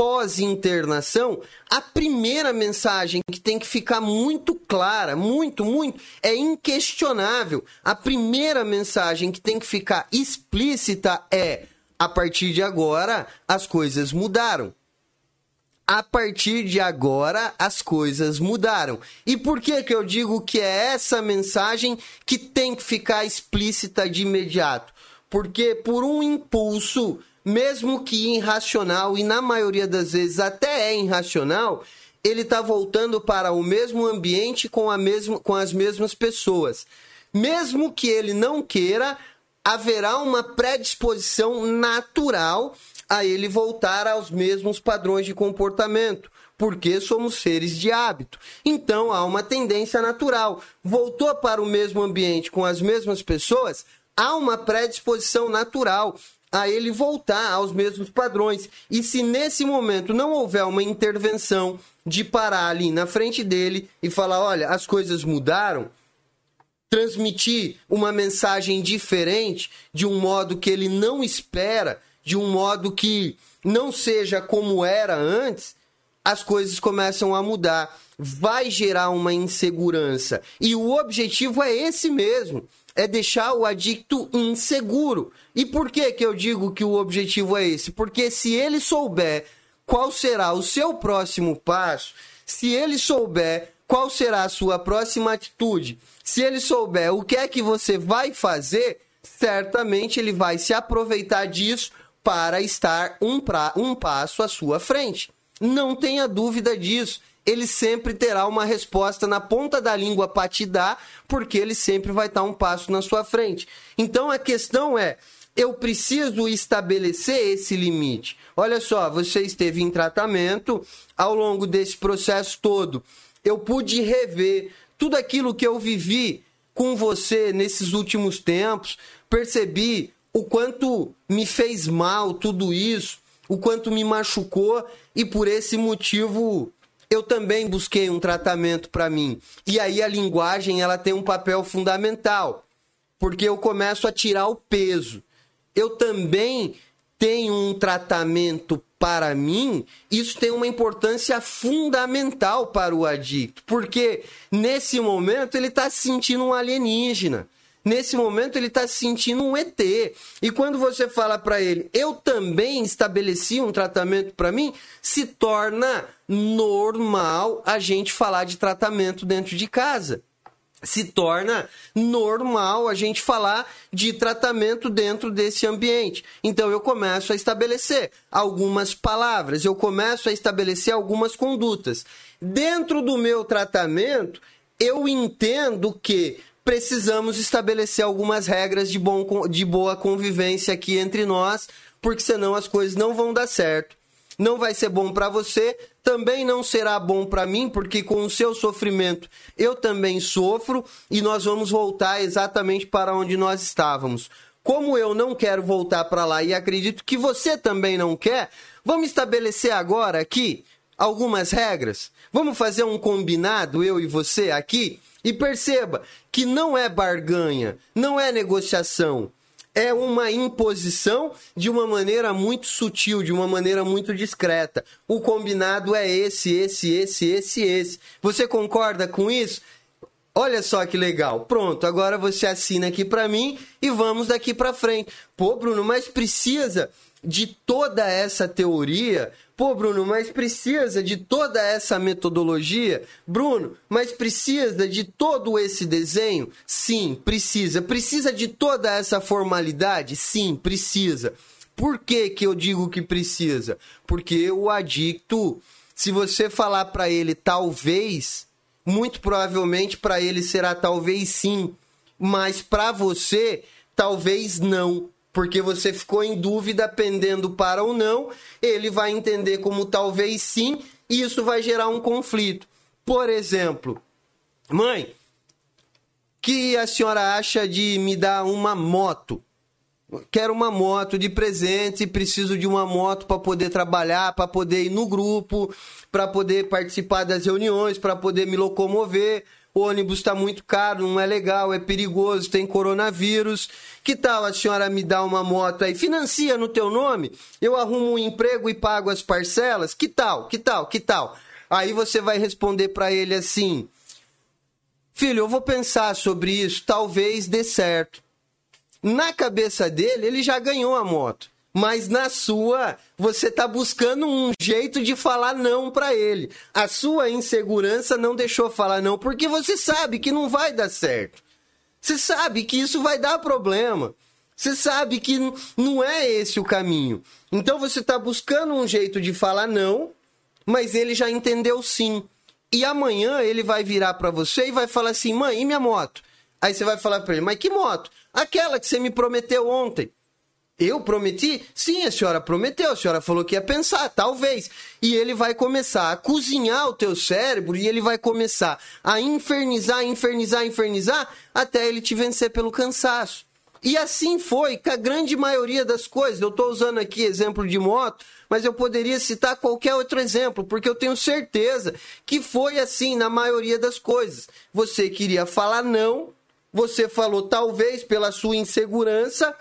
pós-internação, a primeira mensagem que tem que ficar muito clara, muito, muito, é inquestionável. A primeira mensagem que tem que ficar explícita é: a partir de agora, as coisas mudaram a partir de agora as coisas mudaram. E por que que eu digo que é essa mensagem que tem que ficar explícita de imediato? Porque por um impulso, mesmo que irracional e na maioria das vezes até é irracional, ele está voltando para o mesmo ambiente com, a mesmo, com as mesmas pessoas. Mesmo que ele não queira, haverá uma predisposição natural a ele voltar aos mesmos padrões de comportamento, porque somos seres de hábito. Então há uma tendência natural. Voltou para o mesmo ambiente com as mesmas pessoas, há uma predisposição natural a ele voltar aos mesmos padrões. E se nesse momento não houver uma intervenção de parar ali na frente dele e falar: olha, as coisas mudaram, transmitir uma mensagem diferente, de um modo que ele não espera, de um modo que não seja como era antes, as coisas começam a mudar. Vai gerar uma insegurança. E o objetivo é esse mesmo: é deixar o adicto inseguro. E por que, que eu digo que o objetivo é esse? Porque se ele souber qual será o seu próximo passo, se ele souber qual será a sua próxima atitude, se ele souber o que é que você vai fazer, certamente ele vai se aproveitar disso para estar um, pra, um passo à sua frente. Não tenha dúvida disso. Ele sempre terá uma resposta na ponta da língua para te dar, porque ele sempre vai estar um passo na sua frente. Então a questão é: eu preciso estabelecer esse limite. Olha só, você esteve em tratamento, ao longo desse processo todo, eu pude rever tudo aquilo que eu vivi com você nesses últimos tempos, percebi o quanto me fez mal tudo isso, o quanto me machucou e por esse motivo eu também busquei um tratamento para mim. E aí a linguagem ela tem um papel fundamental, porque eu começo a tirar o peso. Eu também tenho um tratamento para mim, isso tem uma importância fundamental para o adicto, porque nesse momento ele está se sentindo um alienígena. Nesse momento ele está se sentindo um ET. E quando você fala para ele, eu também estabeleci um tratamento para mim, se torna normal a gente falar de tratamento dentro de casa. Se torna normal a gente falar de tratamento dentro desse ambiente. Então eu começo a estabelecer algumas palavras, eu começo a estabelecer algumas condutas. Dentro do meu tratamento, eu entendo que precisamos estabelecer algumas regras de, bom, de boa convivência aqui entre nós, porque senão as coisas não vão dar certo. Não vai ser bom para você, também não será bom para mim, porque com o seu sofrimento eu também sofro e nós vamos voltar exatamente para onde nós estávamos. como eu não quero voltar para lá e acredito que você também não quer, vamos estabelecer agora aqui algumas regras. Vamos fazer um combinado, eu e você aqui, e perceba que não é barganha, não é negociação. É uma imposição de uma maneira muito sutil, de uma maneira muito discreta. O combinado é esse, esse, esse, esse, esse. Você concorda com isso? Olha só que legal. Pronto, agora você assina aqui para mim e vamos daqui para frente. Pô, Bruno, mas precisa de toda essa teoria? Pô, Bruno, mas precisa de toda essa metodologia? Bruno, mas precisa de todo esse desenho? Sim, precisa. Precisa de toda essa formalidade? Sim, precisa. Por que, que eu digo que precisa? Porque o adicto, se você falar para ele talvez, muito provavelmente para ele será talvez sim, mas para você talvez não porque você ficou em dúvida pendendo para ou não, ele vai entender como talvez sim, e isso vai gerar um conflito. Por exemplo, mãe, que a senhora acha de me dar uma moto? Quero uma moto de presente, preciso de uma moto para poder trabalhar, para poder ir no grupo, para poder participar das reuniões, para poder me locomover o ônibus está muito caro, não é legal, é perigoso, tem coronavírus. Que tal a senhora me dar uma moto aí? Financia no teu nome, eu arrumo um emprego e pago as parcelas? Que tal? Que tal? Que tal? Aí você vai responder para ele assim: Filho, eu vou pensar sobre isso, talvez dê certo. Na cabeça dele, ele já ganhou a moto mas na sua você está buscando um jeito de falar não para ele. A sua insegurança não deixou falar não porque você sabe que não vai dar certo. Você sabe que isso vai dar problema. Você sabe que não é esse o caminho. Então você está buscando um jeito de falar não, mas ele já entendeu sim. E amanhã ele vai virar para você e vai falar assim: mãe, e minha moto? Aí você vai falar para ele: mas que moto? Aquela que você me prometeu ontem. Eu prometi? Sim, a senhora prometeu, a senhora falou que ia pensar, talvez. E ele vai começar a cozinhar o teu cérebro e ele vai começar a infernizar, infernizar, infernizar até ele te vencer pelo cansaço. E assim foi com a grande maioria das coisas. Eu estou usando aqui exemplo de moto, mas eu poderia citar qualquer outro exemplo, porque eu tenho certeza que foi assim na maioria das coisas. Você queria falar não, você falou talvez pela sua insegurança,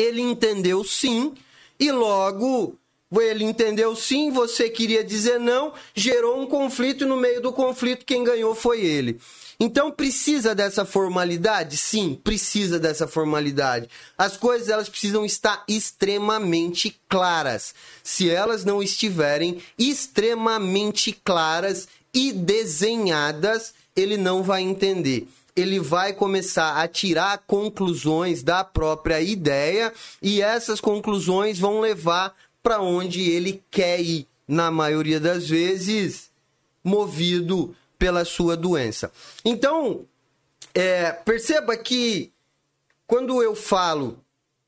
ele entendeu sim, e logo ele entendeu sim, você queria dizer não, gerou um conflito e no meio do conflito quem ganhou foi ele. Então precisa dessa formalidade? Sim, precisa dessa formalidade. As coisas elas precisam estar extremamente claras. Se elas não estiverem extremamente claras e desenhadas, ele não vai entender ele vai começar a tirar conclusões da própria ideia e essas conclusões vão levar para onde ele quer ir, na maioria das vezes, movido pela sua doença. Então, é, perceba que quando eu falo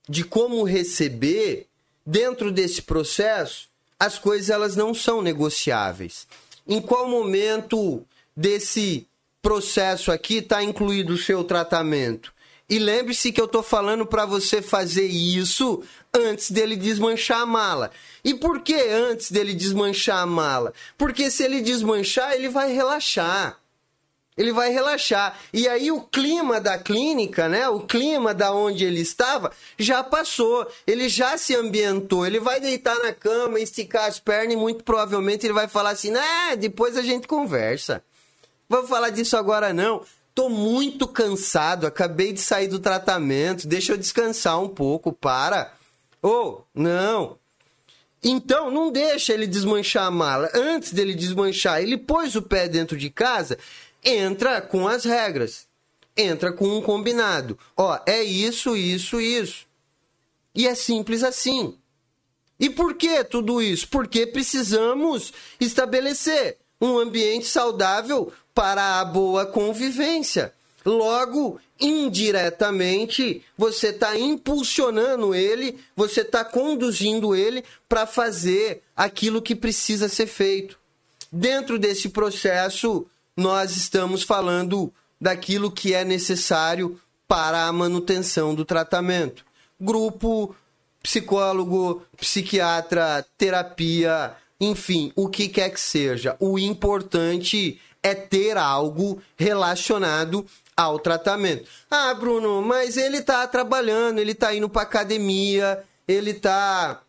de como receber, dentro desse processo, as coisas elas não são negociáveis. Em qual momento desse processo aqui está incluído o seu tratamento. E lembre-se que eu estou falando para você fazer isso antes dele desmanchar a mala. E por que antes dele desmanchar a mala? Porque se ele desmanchar, ele vai relaxar. Ele vai relaxar. E aí o clima da clínica, né? O clima da onde ele estava já passou. Ele já se ambientou. Ele vai deitar na cama, esticar as pernas e muito provavelmente ele vai falar assim: "Né, depois a gente conversa". Vamos falar disso agora não. Tô muito cansado, acabei de sair do tratamento, deixa eu descansar um pouco, para. Ou, oh, não. Então, não deixa ele desmanchar a mala. Antes dele desmanchar, ele pôs o pé dentro de casa, entra com as regras. Entra com um combinado. Ó, é isso, isso, isso. E é simples assim. E por que tudo isso? Porque precisamos estabelecer um ambiente saudável para a boa convivência. Logo, indiretamente, você está impulsionando ele, você está conduzindo ele para fazer aquilo que precisa ser feito. Dentro desse processo, nós estamos falando daquilo que é necessário para a manutenção do tratamento. Grupo, psicólogo, psiquiatra, terapia, enfim, o que quer que seja. O importante é ter algo relacionado ao tratamento. Ah, Bruno, mas ele está trabalhando, ele está indo para academia, ele está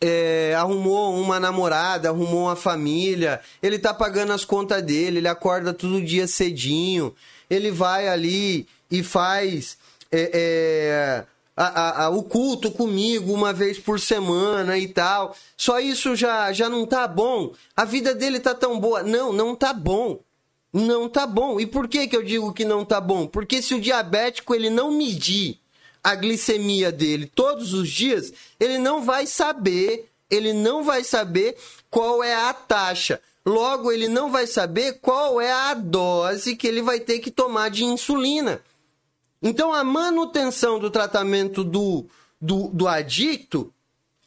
é, arrumou uma namorada, arrumou uma família, ele tá pagando as contas dele, ele acorda todo dia cedinho, ele vai ali e faz é, é, a, a, o culto comigo uma vez por semana e tal. Só isso já, já não tá bom. A vida dele tá tão boa. Não, não tá bom. Não tá bom. E por que, que eu digo que não tá bom? Porque se o diabético ele não medir a glicemia dele todos os dias, ele não vai saber, ele não vai saber qual é a taxa. Logo, ele não vai saber qual é a dose que ele vai ter que tomar de insulina. Então, a manutenção do tratamento do, do, do adicto,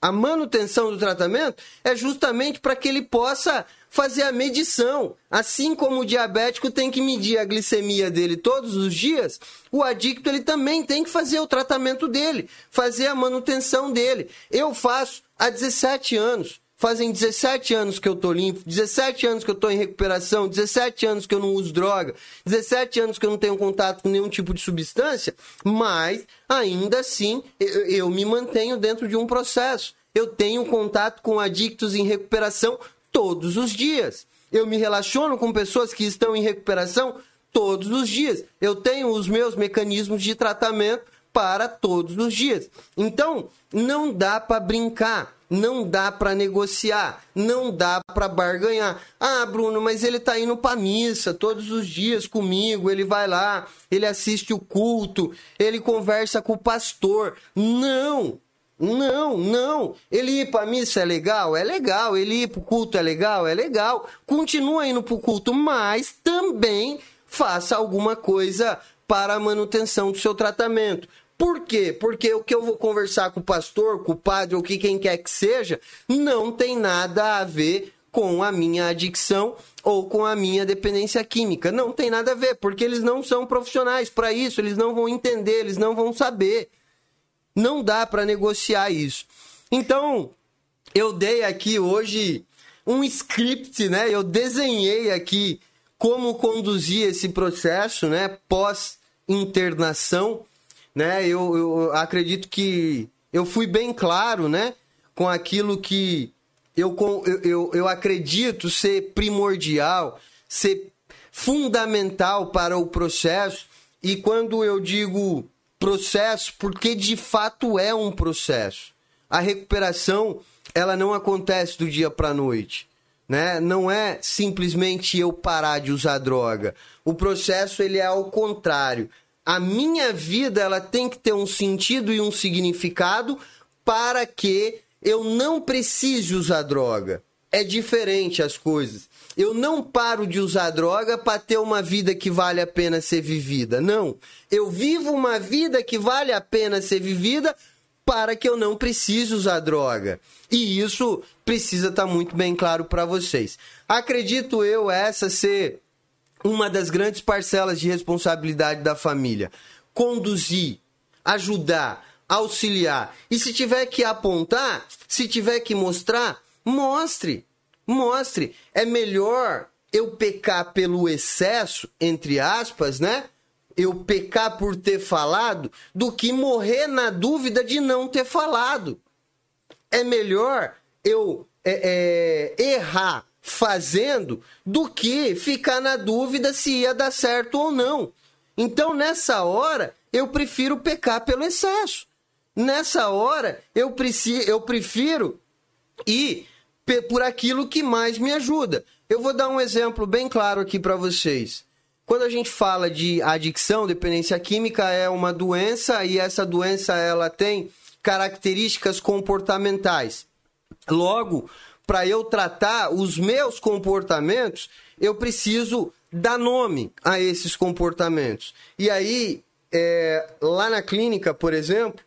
a manutenção do tratamento é justamente para que ele possa fazer a medição. Assim como o diabético tem que medir a glicemia dele todos os dias, o adicto ele também tem que fazer o tratamento dele, fazer a manutenção dele. Eu faço há 17 anos. Fazem 17 anos que eu tô limpo, 17 anos que eu tô em recuperação, 17 anos que eu não uso droga, 17 anos que eu não tenho contato com nenhum tipo de substância, mas ainda assim eu, eu me mantenho dentro de um processo. Eu tenho contato com adictos em recuperação todos os dias. Eu me relaciono com pessoas que estão em recuperação todos os dias. Eu tenho os meus mecanismos de tratamento para todos os dias. Então, não dá para brincar, não dá para negociar, não dá para barganhar. Ah, Bruno, mas ele está indo para missa todos os dias comigo, ele vai lá, ele assiste o culto, ele conversa com o pastor. Não, não, não. Ele ir para missa é legal? É legal. Ele ir para o culto é legal? É legal. Continua indo para o culto, mas também faça alguma coisa para a manutenção do seu tratamento. Por quê? Porque o que eu vou conversar com o pastor, com o padre ou que quem quer que seja, não tem nada a ver com a minha adicção ou com a minha dependência química. Não tem nada a ver, porque eles não são profissionais para isso, eles não vão entender, eles não vão saber. Não dá para negociar isso. Então, eu dei aqui hoje um script, né? Eu desenhei aqui como conduzir esse processo, né? Pós internação, né? Eu, eu acredito que eu fui bem claro, né? Com aquilo que eu, eu, eu acredito ser primordial, ser fundamental para o processo. E quando eu digo processo porque de fato é um processo. A recuperação, ela não acontece do dia para a noite. Né? Não é simplesmente eu parar de usar droga. O processo ele é ao contrário. A minha vida ela tem que ter um sentido e um significado para que eu não precise usar droga. É diferente as coisas. Eu não paro de usar droga para ter uma vida que vale a pena ser vivida. Não. Eu vivo uma vida que vale a pena ser vivida para que eu não precise usar droga. E isso precisa estar tá muito bem claro para vocês. Acredito eu essa ser uma das grandes parcelas de responsabilidade da família. Conduzir, ajudar, auxiliar. E se tiver que apontar, se tiver que mostrar, mostre. Mostre. É melhor eu pecar pelo excesso, entre aspas, né? Eu pecar por ter falado, do que morrer na dúvida de não ter falado. É melhor eu é, é, errar fazendo do que ficar na dúvida se ia dar certo ou não. Então, nessa hora, eu prefiro pecar pelo excesso. Nessa hora, eu, preci, eu prefiro ir por aquilo que mais me ajuda. Eu vou dar um exemplo bem claro aqui para vocês. Quando a gente fala de adicção, dependência química é uma doença e essa doença ela tem características comportamentais. Logo, para eu tratar os meus comportamentos, eu preciso dar nome a esses comportamentos. E aí, é, lá na clínica, por exemplo,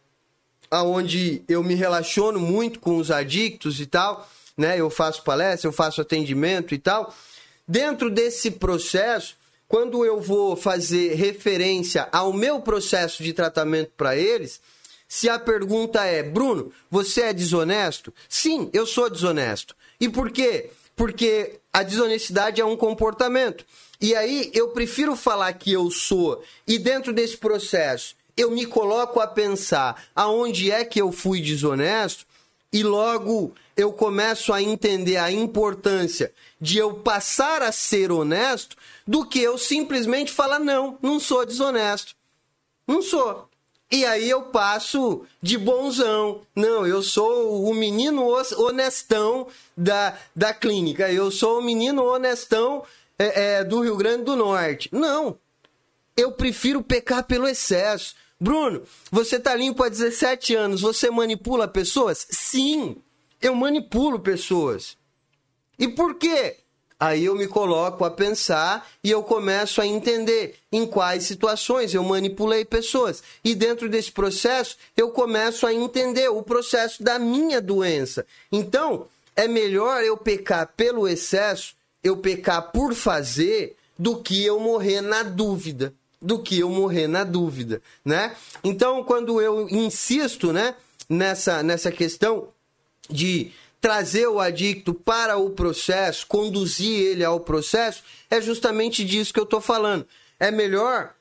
aonde eu me relaciono muito com os adictos e tal, né? Eu faço palestra, eu faço atendimento e tal. Dentro desse processo, quando eu vou fazer referência ao meu processo de tratamento para eles, se a pergunta é, Bruno, você é desonesto? Sim, eu sou desonesto. E por quê? Porque a desonestidade é um comportamento. E aí eu prefiro falar que eu sou, e dentro desse processo eu me coloco a pensar aonde é que eu fui desonesto, e logo eu começo a entender a importância de eu passar a ser honesto do que eu simplesmente falar não, não sou desonesto. Não sou. E aí eu passo de bonzão. Não, eu sou o menino honestão da, da clínica. Eu sou o menino honestão é, é, do Rio Grande do Norte. Não. Eu prefiro pecar pelo excesso. Bruno, você tá limpo há 17 anos, você manipula pessoas? Sim, eu manipulo pessoas. E por quê? Aí eu me coloco a pensar e eu começo a entender em quais situações eu manipulei pessoas. E dentro desse processo, eu começo a entender o processo da minha doença. Então, é melhor eu pecar pelo excesso, eu pecar por fazer, do que eu morrer na dúvida do que eu morrer na dúvida, né? Então, quando eu insisto, né, nessa, nessa questão de trazer o adicto para o processo, conduzir ele ao processo, é justamente disso que eu estou falando. É melhor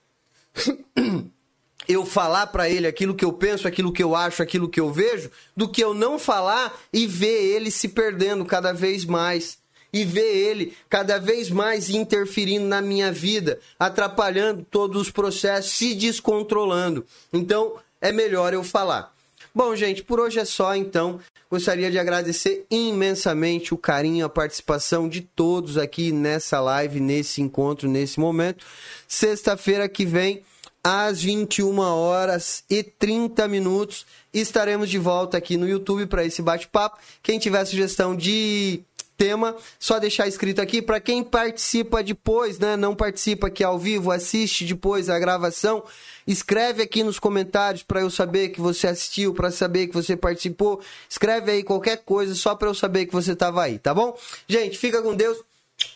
eu falar para ele aquilo que eu penso, aquilo que eu acho, aquilo que eu vejo, do que eu não falar e ver ele se perdendo cada vez mais e ver ele cada vez mais interferindo na minha vida, atrapalhando todos os processos, se descontrolando. Então, é melhor eu falar. Bom, gente, por hoje é só, então. Gostaria de agradecer imensamente o carinho, a participação de todos aqui nessa live, nesse encontro, nesse momento. Sexta-feira que vem, às 21 horas e 30 minutos, estaremos de volta aqui no YouTube para esse bate-papo. Quem tiver sugestão de tema, só deixar escrito aqui para quem participa depois, né? Não participa aqui ao vivo, assiste depois a gravação, escreve aqui nos comentários para eu saber que você assistiu, para saber que você participou. Escreve aí qualquer coisa só para eu saber que você estava aí, tá bom? Gente, fica com Deus.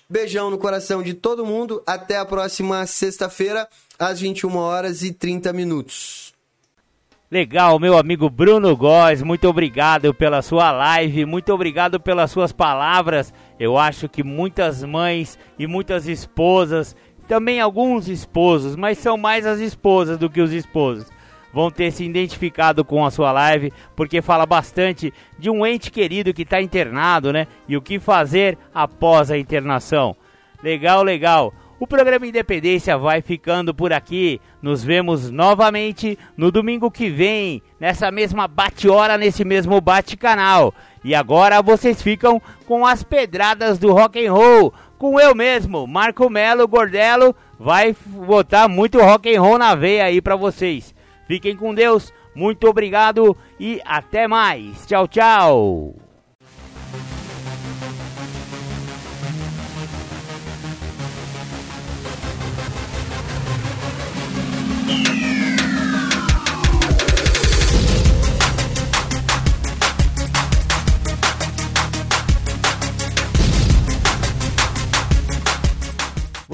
Beijão no coração de todo mundo. Até a próxima sexta-feira, às 21 horas e 30 minutos. Legal, meu amigo Bruno Góes, muito obrigado pela sua live, muito obrigado pelas suas palavras. Eu acho que muitas mães e muitas esposas, também alguns esposos, mas são mais as esposas do que os esposos, vão ter se identificado com a sua live, porque fala bastante de um ente querido que está internado, né? E o que fazer após a internação. Legal, legal. O programa Independência vai ficando por aqui. Nos vemos novamente no domingo que vem, nessa mesma bate-hora, nesse mesmo bate-canal. E agora vocês ficam com as pedradas do rock and roll, com eu mesmo, Marco Melo Gordelo, vai botar muito rock and roll na veia aí para vocês. Fiquem com Deus, muito obrigado e até mais. Tchau, tchau.